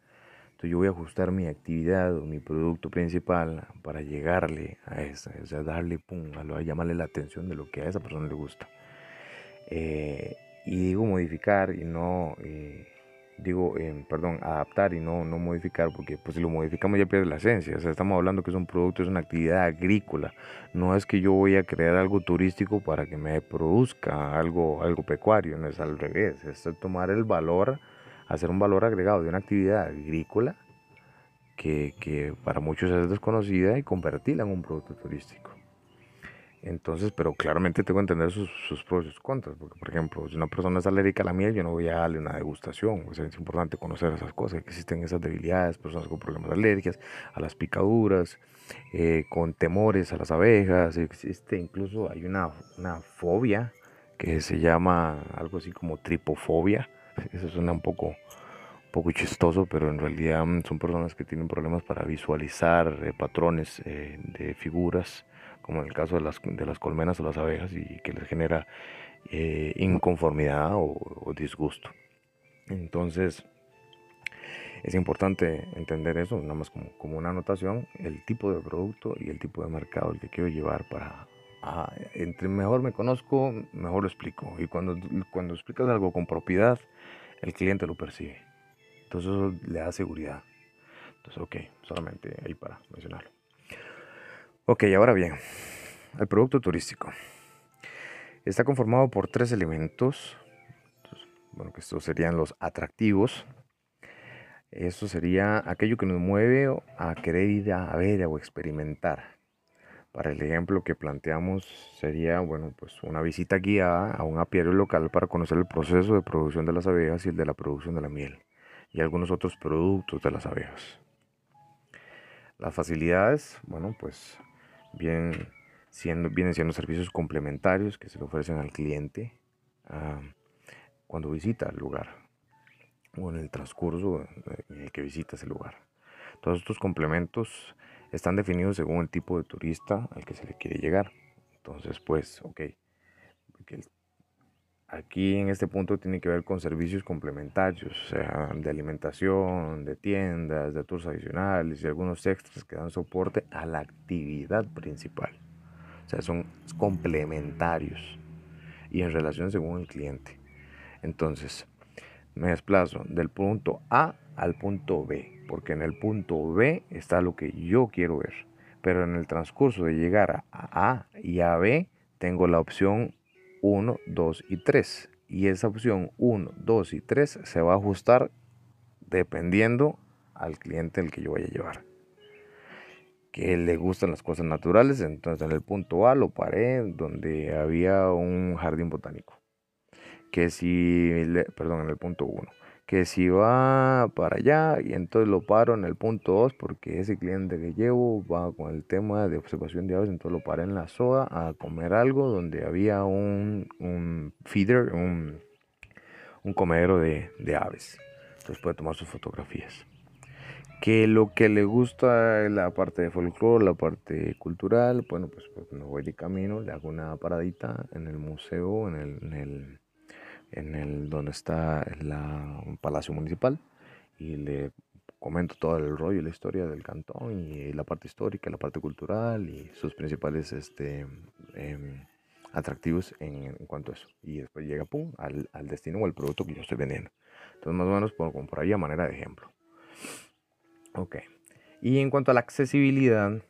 entonces yo voy a ajustar mi actividad o mi producto principal para llegarle a esa, o sea, darle, pum, a, llamarle la atención de lo que a esa persona le gusta. Eh, y digo modificar y no... Eh, digo, eh, perdón, adaptar y no, no modificar, porque pues si lo modificamos ya pierde la esencia. O sea, estamos hablando que es un producto, es una actividad agrícola. No es que yo voy a crear algo turístico para que me produzca algo, algo pecuario, no es al revés. Es tomar el valor, hacer un valor agregado de una actividad agrícola que, que para muchos es desconocida y convertirla en un producto turístico. Entonces, pero claramente tengo que entender sus, sus pros y contras, porque por ejemplo, si una persona es alérgica a la miel, yo no voy a darle una degustación, o sea, es importante conocer esas cosas, que existen esas debilidades, personas con problemas de alergias, a las picaduras, eh, con temores a las abejas, existe incluso, hay una, una fobia que se llama algo así como tripofobia, (laughs) eso suena un poco, un poco chistoso, pero en realidad mm, son personas que tienen problemas para visualizar eh, patrones eh, de figuras, como en el caso de las, de las colmenas o las abejas, y que les genera eh, inconformidad o, disgusto. Entonces, es importante entender eso, nada más como, como, una anotación, el tipo de producto y el tipo de mercado el que quiero llevar para... entre mejor me conozco, mejor lo explico. Y cuando, cuando explicas algo con propiedad, el cliente lo percibe. Entonces eso le da seguridad. Entonces, ok, solamente ahí para mencionarlo. Ok, ahora bien, el producto turístico. Está conformado por tres elementos. Bueno, estos serían los atractivos. Esto sería aquello que nos mueve a querer ir a ver o experimentar. Para el ejemplo que planteamos sería, bueno, pues una visita guiada a un apiario local para conocer el proceso de producción de las abejas y el de la producción de la miel y algunos otros productos de las abejas. Las facilidades, bueno, pues bien siendo, vienen siendo servicios complementarios que se le ofrecen al cliente ah, cuando visita el lugar o en el transcurso en el que visita ese lugar. Todos estos complementos están definidos según el tipo de turista al que se le quiere llegar. Entonces, pues, ok, aquí en este punto tiene que ver con servicios complementarios, o sea, de alimentación, de tiendas, de tours adicionales y algunos extras que dan soporte a la actividad principal. O sea, son complementarios y en relación según el cliente. Entonces, me desplazo del punto A al punto B, porque en el punto B está lo que yo quiero ver. Pero en el transcurso de llegar a A y a B, tengo la opción 1, 2 y 3. Y esa opción 1, 2 y 3 se va a ajustar dependiendo al cliente el que yo vaya a llevar. que le gustan las cosas naturales. Entonces en el punto A lo paré donde había un jardín botánico. Que si, perdón, en el punto 1 que si va para allá y entonces lo paro en el punto 2 porque ese cliente que llevo va con el tema de observación de aves, entonces lo paré en la SOA a comer algo donde había un, un feeder, un, un comedero de, de, aves. Entonces puede tomar sus fotografías. Que lo que le gusta es la parte de folclore, la parte cultural, bueno, pues, pues me voy de camino, le hago una paradita en el museo, en el en el donde está la, palacio municipal y le comento todo el rollo y la historia del cantón y la parte histórica, la parte cultural y sus principales este, em, atractivos en, cuanto a eso. Y después llega pum, al, al, destino o al producto que yo estoy vendiendo. Entonces, más o menos, por, por ahí a manera de ejemplo. Ok. Y en cuanto a la accesibilidad,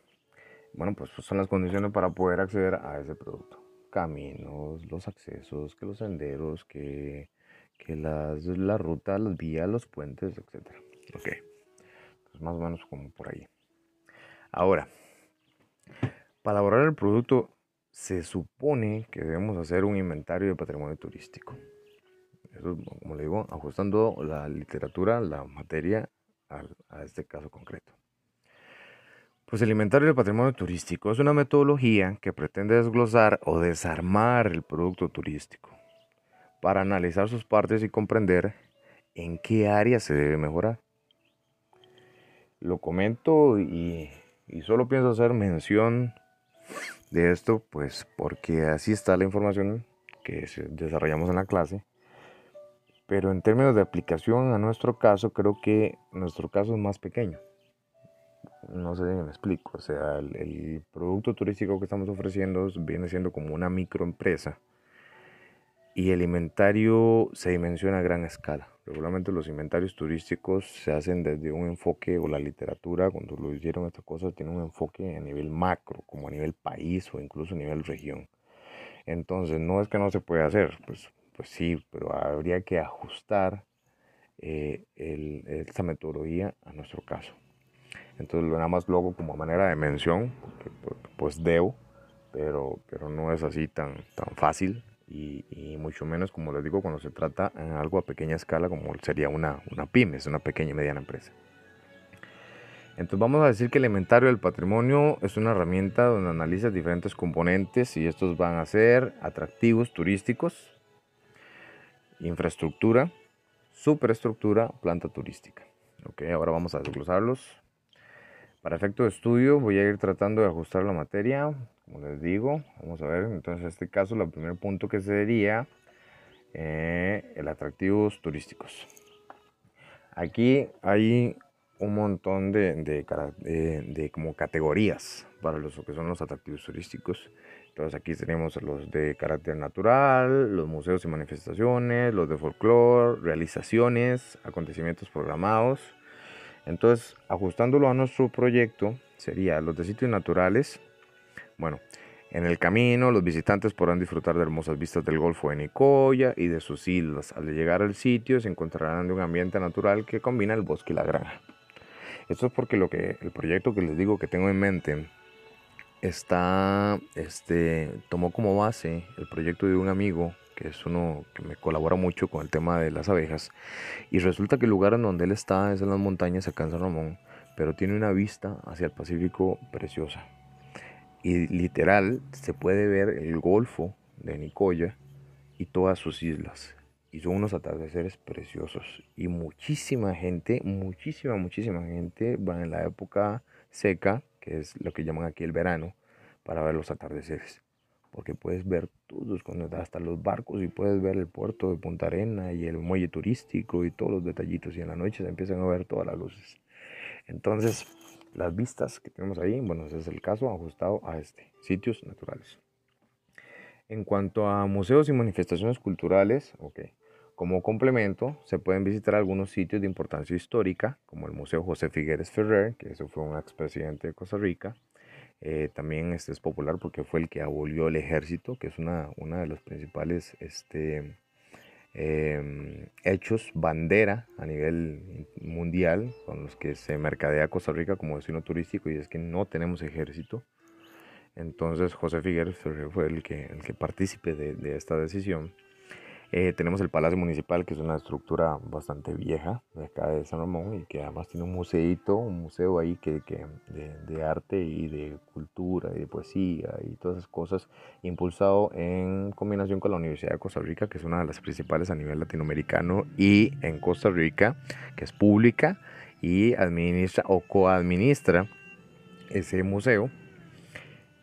bueno, pues son las condiciones para poder acceder a ese producto caminos, los accesos, que los senderos, que, que las, la ruta, las vías, los puentes, etc. Ok, más o menos como por ahí. Ahora, para elaborar el producto se supone que debemos hacer un inventario de patrimonio turístico. Eso, como le digo, ajustando la literatura, la materia a este caso concreto. Pues el inventario del patrimonio turístico es una metodología que pretende desglosar o desarmar el producto turístico para analizar sus partes y comprender en qué área se debe mejorar. Lo comento y, y solo pienso hacer mención de esto, pues porque así está la información que desarrollamos en la clase. Pero en términos de aplicación a nuestro caso, creo que nuestro caso es más pequeño no sé si me explico, o sea, el, producto turístico que estamos ofreciendo viene siendo como una microempresa y el inventario se dimensiona a gran escala. Regularmente los inventarios turísticos se hacen desde un enfoque, o la literatura, cuando lo hicieron estas cosas, tiene un enfoque a nivel macro, como a nivel país o incluso a nivel región. Entonces, no es que no se pueda hacer, pues, pues sí, pero habría que ajustar eh, esta metodología a nuestro caso. Entonces nada más lo hago como manera de mención, porque, pues debo, pero, pero no es así tan, tan fácil y, y, mucho menos como les digo cuando se trata en algo a pequeña escala como sería una, una pyme, es una pequeña y mediana empresa. Entonces vamos a decir que el inventario del patrimonio es una herramienta donde analiza diferentes componentes y estos van a ser atractivos turísticos, infraestructura, superestructura, planta turística. Ok, ahora vamos a desglosarlos para efecto de estudio voy a ir tratando de ajustar la materia, como les digo. Vamos a ver, entonces en este caso el primer punto que sería eh, el atractivos turísticos. Aquí hay un montón de, de, como categorías para los que son los atractivos turísticos. Entonces aquí tenemos los de carácter natural, los museos y manifestaciones, los de folclore, realizaciones, acontecimientos programados, entonces, ajustándolo a nuestro proyecto, sería los de sitios naturales. Bueno, en el camino, los visitantes podrán disfrutar de hermosas vistas del Golfo de Nicoya y de sus islas. Al llegar al sitio, se encontrarán de un ambiente natural que combina el bosque y la granja. Esto es porque lo que el proyecto que les digo que tengo en mente está, este, tomó como base el proyecto de un amigo que es uno que me colabora mucho con el tema de las abejas. Y resulta que el lugar en donde él está es en las montañas acá en San Ramón, pero tiene una vista hacia el Pacífico preciosa. Y literal se puede ver el Golfo de Nicoya y todas sus islas. Y son unos atardeceres preciosos. Y muchísima gente, muchísima, muchísima gente va en la época seca, que es lo que llaman aquí el verano, para ver los atardeceres porque puedes ver todos, hasta los barcos y puedes ver el puerto de Punta Arena y el muelle turístico y todos los detallitos y en la noche se empiezan a ver todas las luces. Entonces, las vistas que tenemos ahí, bueno, ese es el caso ajustado a este, sitios naturales. En cuanto a museos y manifestaciones culturales, ok, como complemento se pueden visitar algunos sitios de importancia histórica, como el Museo José Figueres Ferrer, que eso fue un expresidente de Costa Rica, eh, también este es popular porque fue el que abolió el ejército, que es una, una de las principales este, em, hechos bandera a nivel mundial con los que se mercadea Costa Rica como destino turístico y es que no tenemos ejército. Entonces José Figueres fue el que, el que partícipe de, de esta decisión. Eh, tenemos el Palacio Municipal, que es una estructura bastante vieja de acá de San Ramón y que además tiene un museito, un museo ahí que, que de, de, arte y de cultura y de poesía y todas esas cosas, impulsado en combinación con la Universidad de Costa Rica, que es una de las principales a nivel latinoamericano y en Costa Rica, que es pública y administra o coadministra ese museo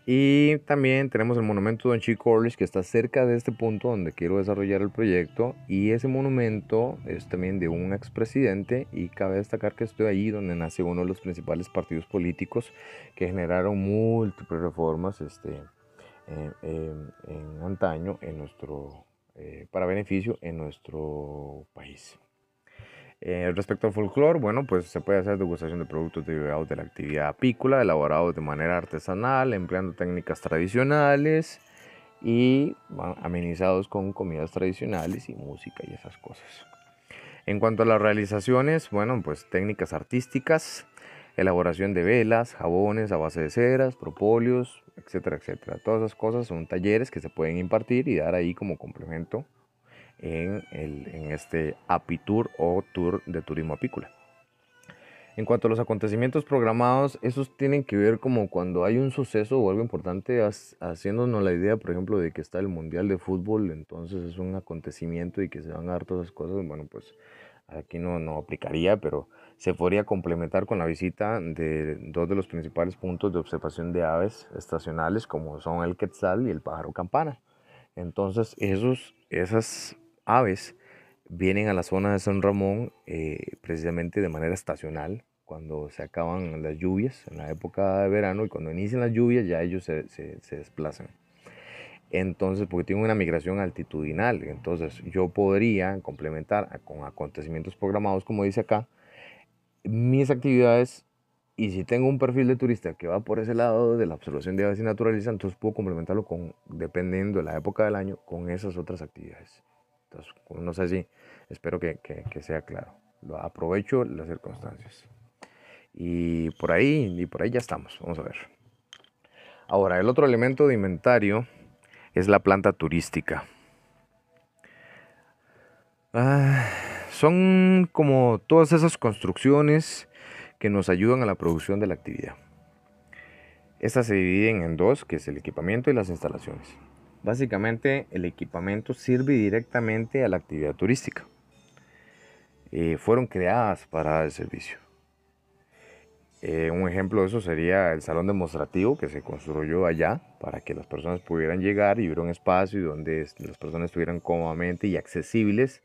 y también tenemos el monumento Don Chico Orlich que está cerca de este punto donde quiero desarrollar el proyecto. Y ese monumento es también de un expresidente y cabe destacar que estoy ahí donde nace uno de los principales partidos políticos que generaron múltiples reformas este, en, antaño en nuestro, eh, para beneficio en nuestro país. Eh, respecto al folclore, bueno, pues se puede hacer degustación de productos derivados de la actividad apícola, elaborados de manera artesanal, empleando técnicas tradicionales y amenizados con comidas tradicionales y música y esas cosas. En cuanto a las realizaciones, bueno, pues técnicas artísticas, elaboración de velas, jabones a base de ceras, propóleos, etcétera, etcétera. Todas esas cosas son talleres que se pueden impartir y dar ahí como complemento en, el, en este Apitur o Tour de Turismo Apícola. En cuanto a los acontecimientos programados, esos tienen que ver como cuando hay un suceso o algo importante, haciéndonos la idea, por ejemplo, de que está el Mundial de Fútbol, entonces es un acontecimiento y que se van a dar todas esas cosas, bueno, pues aquí no, no aplicaría, pero se podría complementar con la visita de dos de los principales puntos de observación de aves estacionales, como son el quetzal y el pájaro campana. Entonces, esos, esas aves vienen a la zona de San Ramón eh, precisamente de manera estacional, cuando se acaban las lluvias, en la época de verano, y cuando inician las lluvias ya ellos se, se, desplazan. Entonces, porque tienen una migración altitudinal, entonces yo podría complementar con acontecimientos programados, como dice acá, mis actividades y si tengo un perfil de turista que va por ese lado de la observación de aves y naturaleza, entonces puedo complementarlo con, dependiendo de la época del año, con esas otras actividades. Entonces, no sé si, espero que, que, sea claro. Lo aprovecho las circunstancias. Y por ahí, y por ahí ya estamos. Vamos a ver. Ahora, el otro elemento de inventario es la planta turística. Ah, son como todas esas construcciones que nos ayudan a la producción de la actividad. Estas se dividen en dos, que es el equipamiento y las instalaciones. Básicamente el equipamiento sirve directamente a la actividad turística. Eh, fueron creadas para el servicio. Eh, un ejemplo de eso sería el salón demostrativo que se construyó allá para que las personas pudieran llegar y hubiera un espacio donde las personas estuvieran cómodamente y accesibles.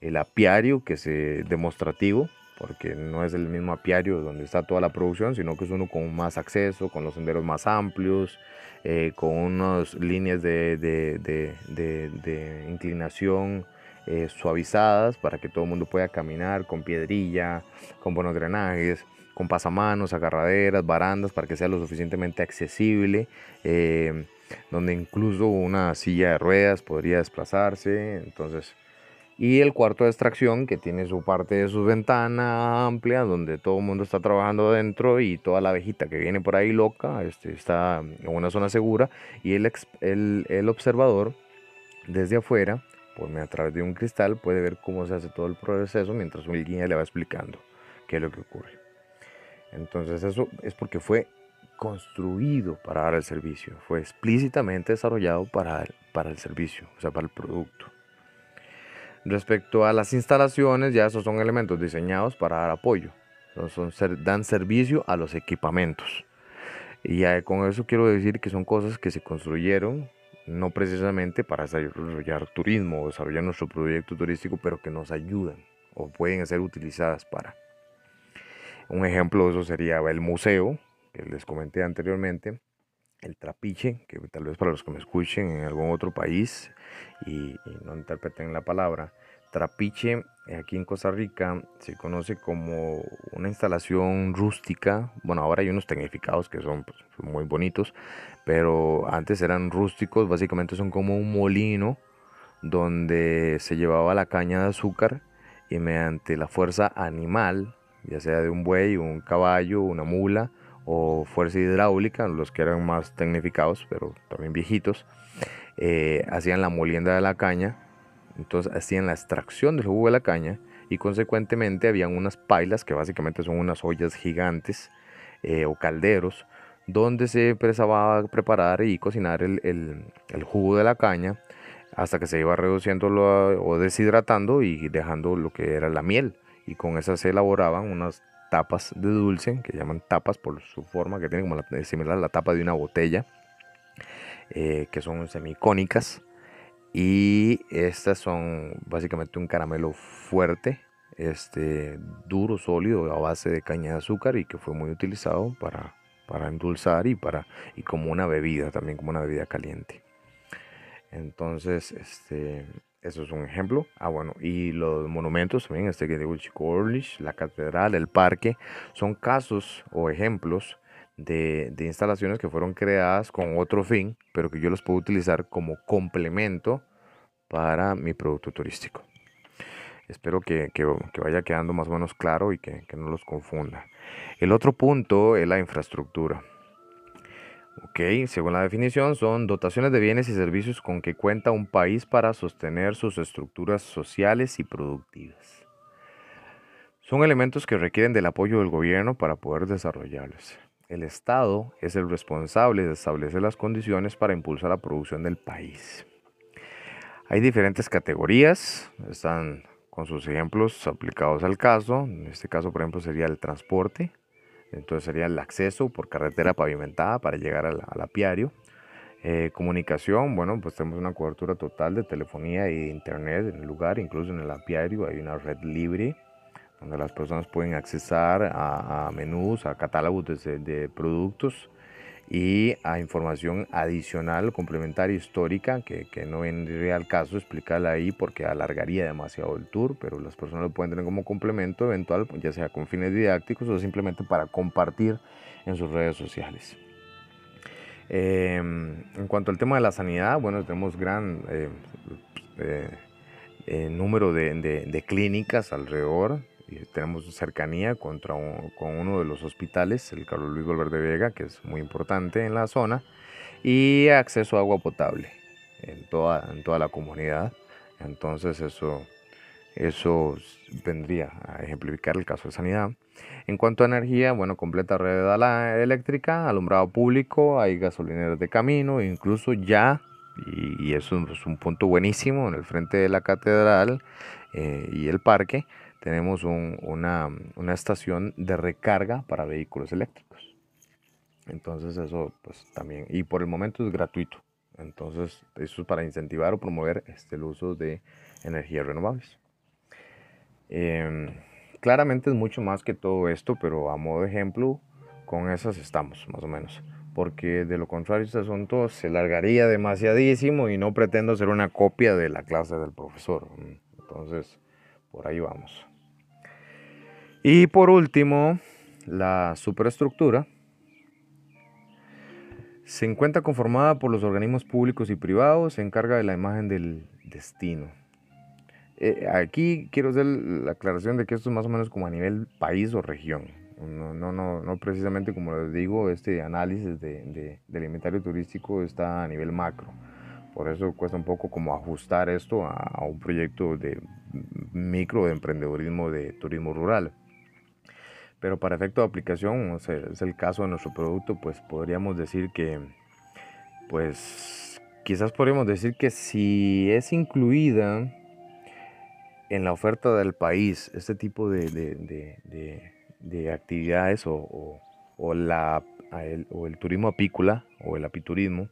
El apiario que es demostrativo porque no es el mismo apiario donde está toda la producción, sino que es uno con más acceso, con los senderos más amplios, eh, con unas líneas de, inclinación eh, suavizadas para que todo el mundo pueda caminar con piedrilla, con buenos drenajes, con pasamanos, agarraderas, barandas, para que sea lo suficientemente accesible, eh, donde incluso una silla de ruedas podría desplazarse. Entonces, y el cuarto de extracción que tiene su parte de su ventana amplia donde todo el mundo está trabajando adentro y toda la abejita que viene por ahí loca este, está en una zona segura y el, el, el observador desde afuera, por a través de un cristal, puede ver cómo se hace todo el proceso mientras un guía le va explicando qué es lo que ocurre. Entonces eso es porque fue construido para dar el servicio, fue explícitamente desarrollado para para el servicio, o sea, para el producto. Respecto a las instalaciones, ya esos son elementos diseñados para dar apoyo. Son, dan servicio a los equipamientos. Y con eso quiero decir que son cosas que se construyeron no precisamente para desarrollar turismo o desarrollar nuestro proyecto turístico, pero que nos ayudan o pueden ser utilizadas para. Un ejemplo de eso sería el museo, que les comenté anteriormente, el trapiche, que tal vez para los que me escuchen en algún otro país y, no interpreten la palabra, trapiche eh, aquí en Costa Rica se conoce como una instalación rústica. Bueno, ahora hay unos tecnificados que son, pues, muy bonitos, pero antes eran rústicos, básicamente son como un molino donde se llevaba la caña de azúcar y mediante la fuerza animal, ya sea de un buey, un caballo, una mula o fuerza hidráulica, los que eran más tecnificados, pero también viejitos, eh, hacían la molienda de la caña, entonces hacían la extracción del jugo de la caña y consecuentemente habían unas pailas que básicamente son unas ollas gigantes eh, o calderos donde se empezaba a preparar y cocinar el, el, jugo de la caña hasta que se iba reduciendo o deshidratando y dejando lo que era la miel. Y con esa se elaboraban unas tapas de dulce, que llaman tapas por su forma, que tienen como la, similar a la tapa de una botella, eh, que son semicónicas. Y estas son básicamente un caramelo fuerte, este, duro, sólido, a base de caña de azúcar y que fue muy utilizado para para endulzar y, para, y como una bebida, también como una bebida caliente. Entonces, este, eso es un ejemplo. Ah, bueno, y los monumentos también, este que digo, la catedral, el parque, son casos o ejemplos de, de, instalaciones que fueron creadas con otro fin, pero que yo los puedo utilizar como complemento para mi producto turístico. Espero que, vaya quedando más o menos claro y que, no los confunda. El otro punto es la infraestructura. Ok, según la definición, son dotaciones de bienes y servicios con que cuenta un país para sostener sus estructuras sociales y productivas. Son elementos que requieren del apoyo del gobierno para poder desarrollarlos. El Estado es el responsable de establecer las condiciones para impulsar la producción del país. Hay diferentes categorías, están con sus ejemplos aplicados al caso. En este caso, por ejemplo, sería el transporte. Entonces sería el acceso por carretera pavimentada para llegar al, apiario. Eh, comunicación, bueno, pues tenemos una cobertura total de telefonía e internet en el lugar, incluso en el apiario hay una red libre donde las personas pueden accesar a, menús, a catálogos de productos y a información adicional, complementaria, histórica, que, que, no vendría al caso explicarla ahí porque alargaría demasiado el tour, pero las personas lo pueden tener como complemento eventual, ya sea con fines didácticos o simplemente para compartir en sus redes sociales. Em, en cuanto al tema de la sanidad, bueno, tenemos gran eh, eh, eh, número de, de, de clínicas alrededor tenemos cercanía contra con uno de los hospitales, el Carlos Luis Valverde Vega, que es muy importante en la zona, y acceso a agua potable en toda, en toda la comunidad. Entonces eso, eso vendría a ejemplificar el caso de sanidad. En cuanto a energía, bueno, completa red eléctrica, alumbrado público, hay gasolineras de camino, incluso ya, y, eso es un punto buenísimo, en el frente de la catedral eh, y el parque, tenemos una, estación de recarga para vehículos eléctricos. Entonces eso pues también, y por el momento es gratuito. Entonces eso es para incentivar o promover este, el uso de energías renovables. Em, claramente es mucho más que todo esto, pero a modo de ejemplo, con esas estamos más o menos. Porque de lo contrario este asunto se largaría demasiadísimo y no pretendo ser una copia de la clase del profesor. Entonces, por ahí vamos. Y por último, la superestructura se encuentra conformada por los organismos públicos y privados, se encarga de la imagen del destino. Eh, aquí quiero hacer la aclaración de que esto es más o menos como a nivel país o región. No, no, no, precisamente como les digo, este análisis de, del inventario turístico está a nivel macro. Por eso cuesta un poco como ajustar esto a, a un proyecto de micro de emprendedorismo de turismo rural. Pero para efecto de aplicación, o sea, es el caso de nuestro producto, pues podríamos decir que, pues quizás podríamos decir que si es incluida en la oferta del país este tipo de, de, de, actividades o, o, la, el, o el turismo apícola o el apiturismo,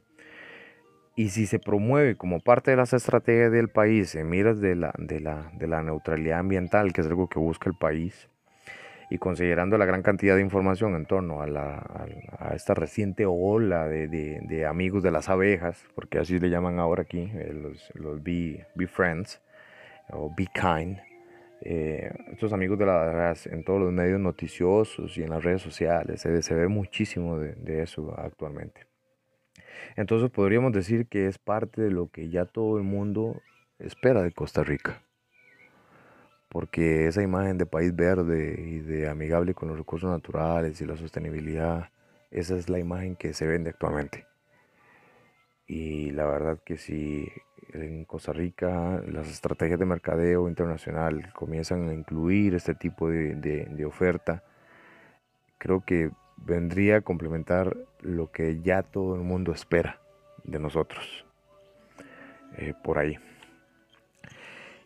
y si se promueve como parte de las estrategias del país en miras de la, de la, de la neutralidad ambiental, que es algo que busca el país, y considerando la gran cantidad de información en torno a, esta reciente ola de, amigos de las abejas, porque así le llaman ahora aquí, eh, los, los Be, Friends o Be Kind, eh, estos amigos de las abejas en todos los medios noticiosos y en las redes sociales, se, se ve muchísimo de eso actualmente. Entonces podríamos decir que es parte de lo que ya todo el mundo espera de Costa Rica. Porque esa imagen de país verde y de amigable con los recursos naturales y la sostenibilidad, esa es la imagen que se vende actualmente. Y la verdad que si en Costa Rica las estrategias de mercadeo internacional comienzan a incluir este tipo de, oferta, creo que vendría a complementar lo que ya todo el mundo espera de nosotros. Eh, por ahí.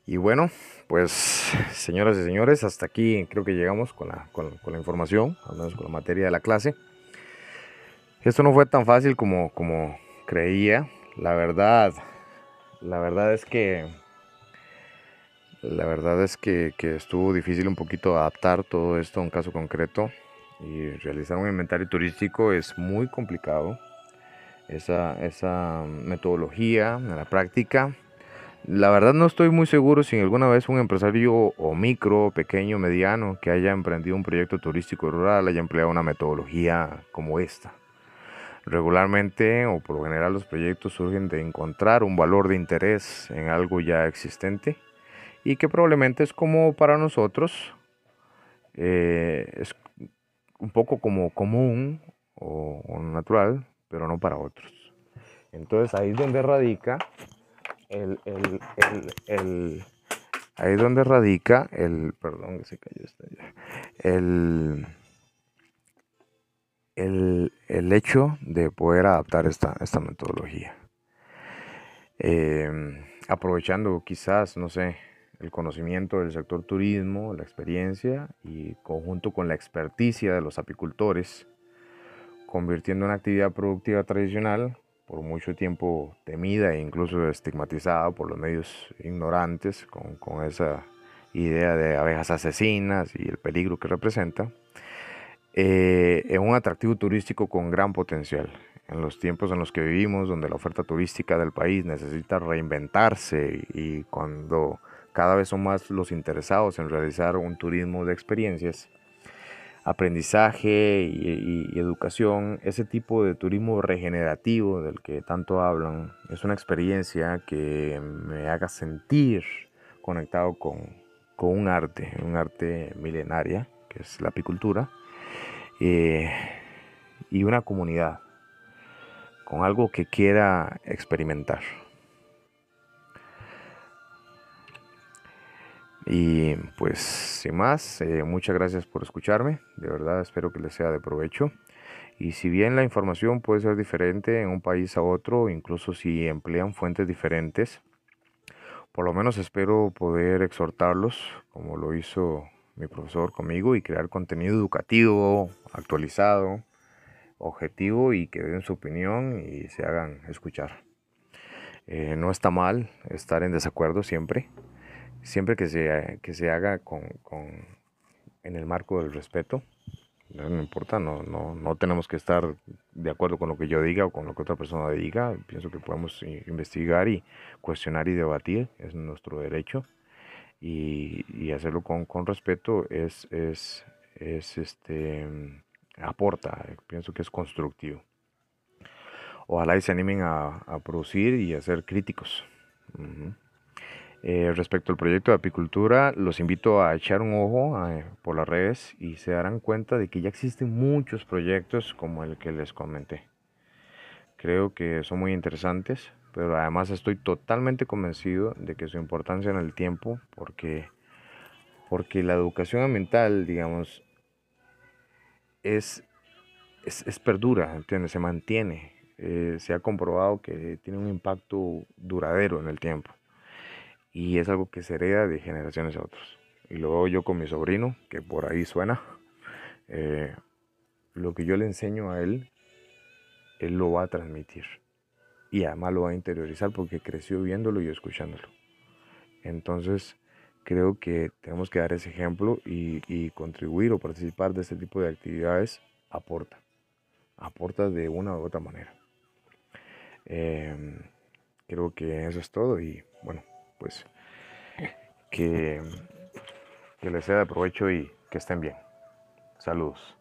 Y bueno, pues señoras y señores, hasta aquí creo que llegamos con la, con la información, al menos con la materia de la clase. Esto no fue tan fácil como, como, creía. La verdad, la verdad es que la verdad es que, estuvo difícil un poquito adaptar todo esto a un caso concreto y realizar un inventario turístico es muy complicado. Esa, esa metodología en la práctica. La verdad no estoy muy seguro si alguna vez un empresario o micro, pequeño, mediano que haya emprendido un proyecto turístico rural haya empleado una metodología como esta. Regularmente o por lo general los proyectos surgen de encontrar un valor de interés en algo ya existente y que probablemente es como para nosotros, eh, es un poco como común o, natural, pero no para otros. Entonces ahí es donde radica el, ahí es donde radica el, perdón que se cayó el el, hecho de poder adaptar esta, esta metodología. Em, aprovechando quizás, no sé, el conocimiento del sector turismo, la experiencia y conjunto con la experticia de los apicultores, convirtiendo una actividad productiva tradicional, por mucho tiempo temida e incluso estigmatizada por los medios ignorantes, con, con esa idea de abejas asesinas y el peligro que representa, eh, es un atractivo turístico con gran potencial. En los tiempos en los que vivimos, donde la oferta turística del país necesita reinventarse y cuando cada vez son más los interesados en realizar un turismo de experiencias, aprendizaje y, educación, ese tipo de turismo regenerativo del que tanto hablan, es una experiencia que me haga sentir conectado con, con un arte, un arte milenaria, que es la apicultura, eh, y una comunidad con algo que quiera experimentar. Y pues sin más, eh, muchas gracias por escucharme, de verdad espero que les sea de provecho. Y si bien la información puede ser diferente en un país a otro, incluso si emplean fuentes diferentes, por lo menos espero poder exhortarlos, como lo hizo mi profesor conmigo y crear contenido educativo, actualizado, objetivo y que den su opinión y se hagan escuchar. Eh, no está mal estar en desacuerdo siempre, siempre que se, que se haga con, con, en el marco del respeto. No, importa, no, no, no tenemos que estar de acuerdo con lo que yo diga o con lo que otra persona diga. Pienso que podemos investigar y cuestionar y debatir, es nuestro derecho y, hacerlo con, respeto es, es, este, aporta, pienso que es constructivo. Ojalá y se animen a, producir y a ser críticos. Eh, respecto al proyecto de apicultura, los invito a echar un ojo eh, por las redes y se darán cuenta de que ya existen muchos proyectos como el que les comenté. Creo que son muy interesantes, pero además estoy totalmente convencido de que su importancia en el tiempo, porque, porque la educación ambiental, digamos, es, es, perdura, ¿entiendes? Se mantiene. Eh, se ha comprobado que tiene un impacto duradero en el tiempo. Y es algo que se hereda de generaciones a otros. Y luego yo con mi sobrino, que por ahí suena, (laughs) eh, lo que yo le enseño a él, él lo va a transmitir y además lo va a interiorizar porque creció viéndolo y escuchándolo. Entonces, creo que tenemos que dar ese ejemplo y, contribuir o participar de este tipo de actividades aporta, aporta de una u otra manera. Em, creo que eso es todo y bueno, pues que, que les sea de provecho y que estén bien. Saludos.